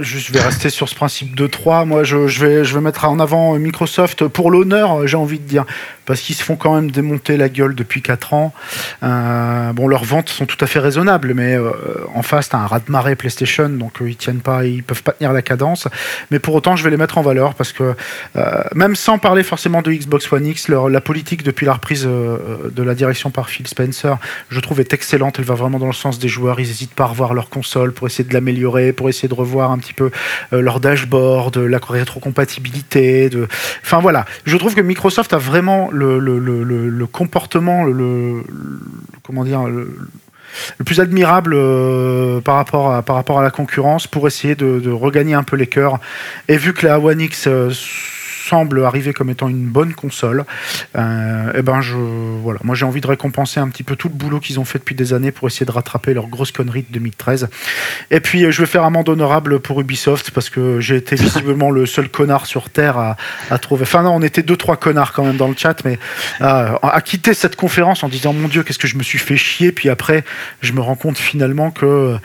je vais rester sur ce principe de 3. Moi, je, vais, je vais mettre en avant Microsoft pour l'honneur, j'ai envie de dire, parce qu'ils se font quand même démonter la gueule depuis 4 ans. Euh, bon, leurs ventes sont tout à fait raisonnables, mais euh, en face, t'as un raz de marée PlayStation, donc ils tiennent pas, ils peuvent pas tenir la cadence. Mais pour autant, je vais les mettre en valeur parce que même sans parler forcément de Xbox One X, la politique depuis la reprise de la direction par Phil Spencer, je trouve est excellente. Elle va vraiment dans le sens des joueurs, ils n'hésitent pas à revoir leur console pour essayer de l'améliorer, pour essayer de revoir un petit peu euh, leur dashboard, la rétrocompatibilité. De... Enfin voilà, je trouve que Microsoft a vraiment le, comportement, le, comment dire, le, plus admirable euh, par, rapport à, par rapport à la concurrence pour essayer de, regagner un peu les cœurs. Et vu que la One X euh, semble arriver comme étant une bonne console, et euh, eh ben je voilà, moi j'ai envie de récompenser un petit peu tout le boulot qu'ils ont fait depuis des années pour essayer de rattraper leur grosse connerie de 2013. Et puis euh, je vais faire amende honorable pour Ubisoft parce que j'ai été visiblement le seul connard sur terre à, trouver. Enfin non, on était deux trois connards quand même dans le chat, mais euh, à quitter cette conférence en disant mon Dieu qu'est-ce que je me suis fait chier. Puis après je me rends compte finalement que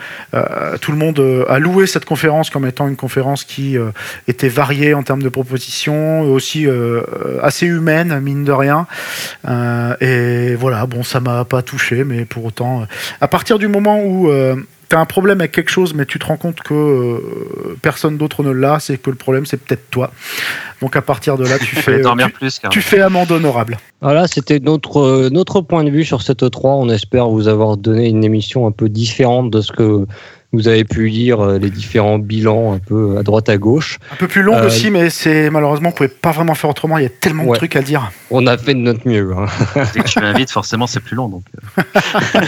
tout le monde a loué cette conférence comme étant une conférence qui était variée en termes de propositions aussi euh, assez humaine, mine de rien. Euh, et voilà, bon, ça m'a pas touché, mais pour autant, euh, à partir du moment où tu as un problème avec quelque chose, mais tu te rends compte que personne d'autre ne l'a, c'est que le problème, c'est peut-être toi. Donc à partir de là, tu fais, tu, plus, tu, fais amende honorable. Voilà, c'était notre, notre point de vue sur cette 3. On espère vous avoir donné une émission un peu différente de ce que vous avez pu lire euh, les différents bilans un peu à droite à gauche. Un peu plus long euh, aussi, mais c'est malheureusement, on pouvait pas vraiment faire autrement. Il y a tellement de trucs à dire. On a fait de notre mieux. Hein. Dès que tu m'invites, forcément, c'est plus long. Donc. Euh.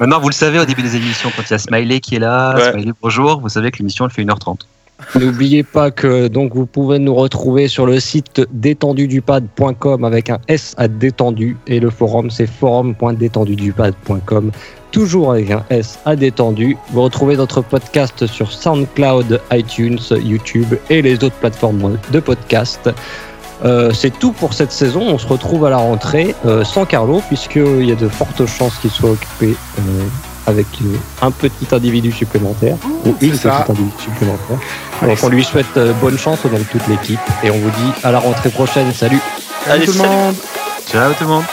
Maintenant, vous le savez, au début des émissions, quand il y a Smiley qui est là, Smiley bonjour, vous savez que l'émission, elle fait 1h30. N'oubliez pas que donc vous pouvez nous retrouver sur le site détendudupad.com avec un S à détendu et le forum c'est forum.détendudupad.com toujours avec un S à détendu. Vous retrouvez notre podcast sur SoundCloud, iTunes, YouTube et les autres plateformes de podcast. Euh, c'est tout pour cette saison. On se retrouve à la rentrée euh, sans Carlo, puisqu'il y a de fortes chances qu'il soit occupé euh, avec un petit individu supplémentaire, ou une petite individu supplémentaire. Donc on lui souhaite bonne chance dans toute l'équipe et on vous dit à la rentrée prochaine. Salut. Salut, tout le monde. Ciao tout le monde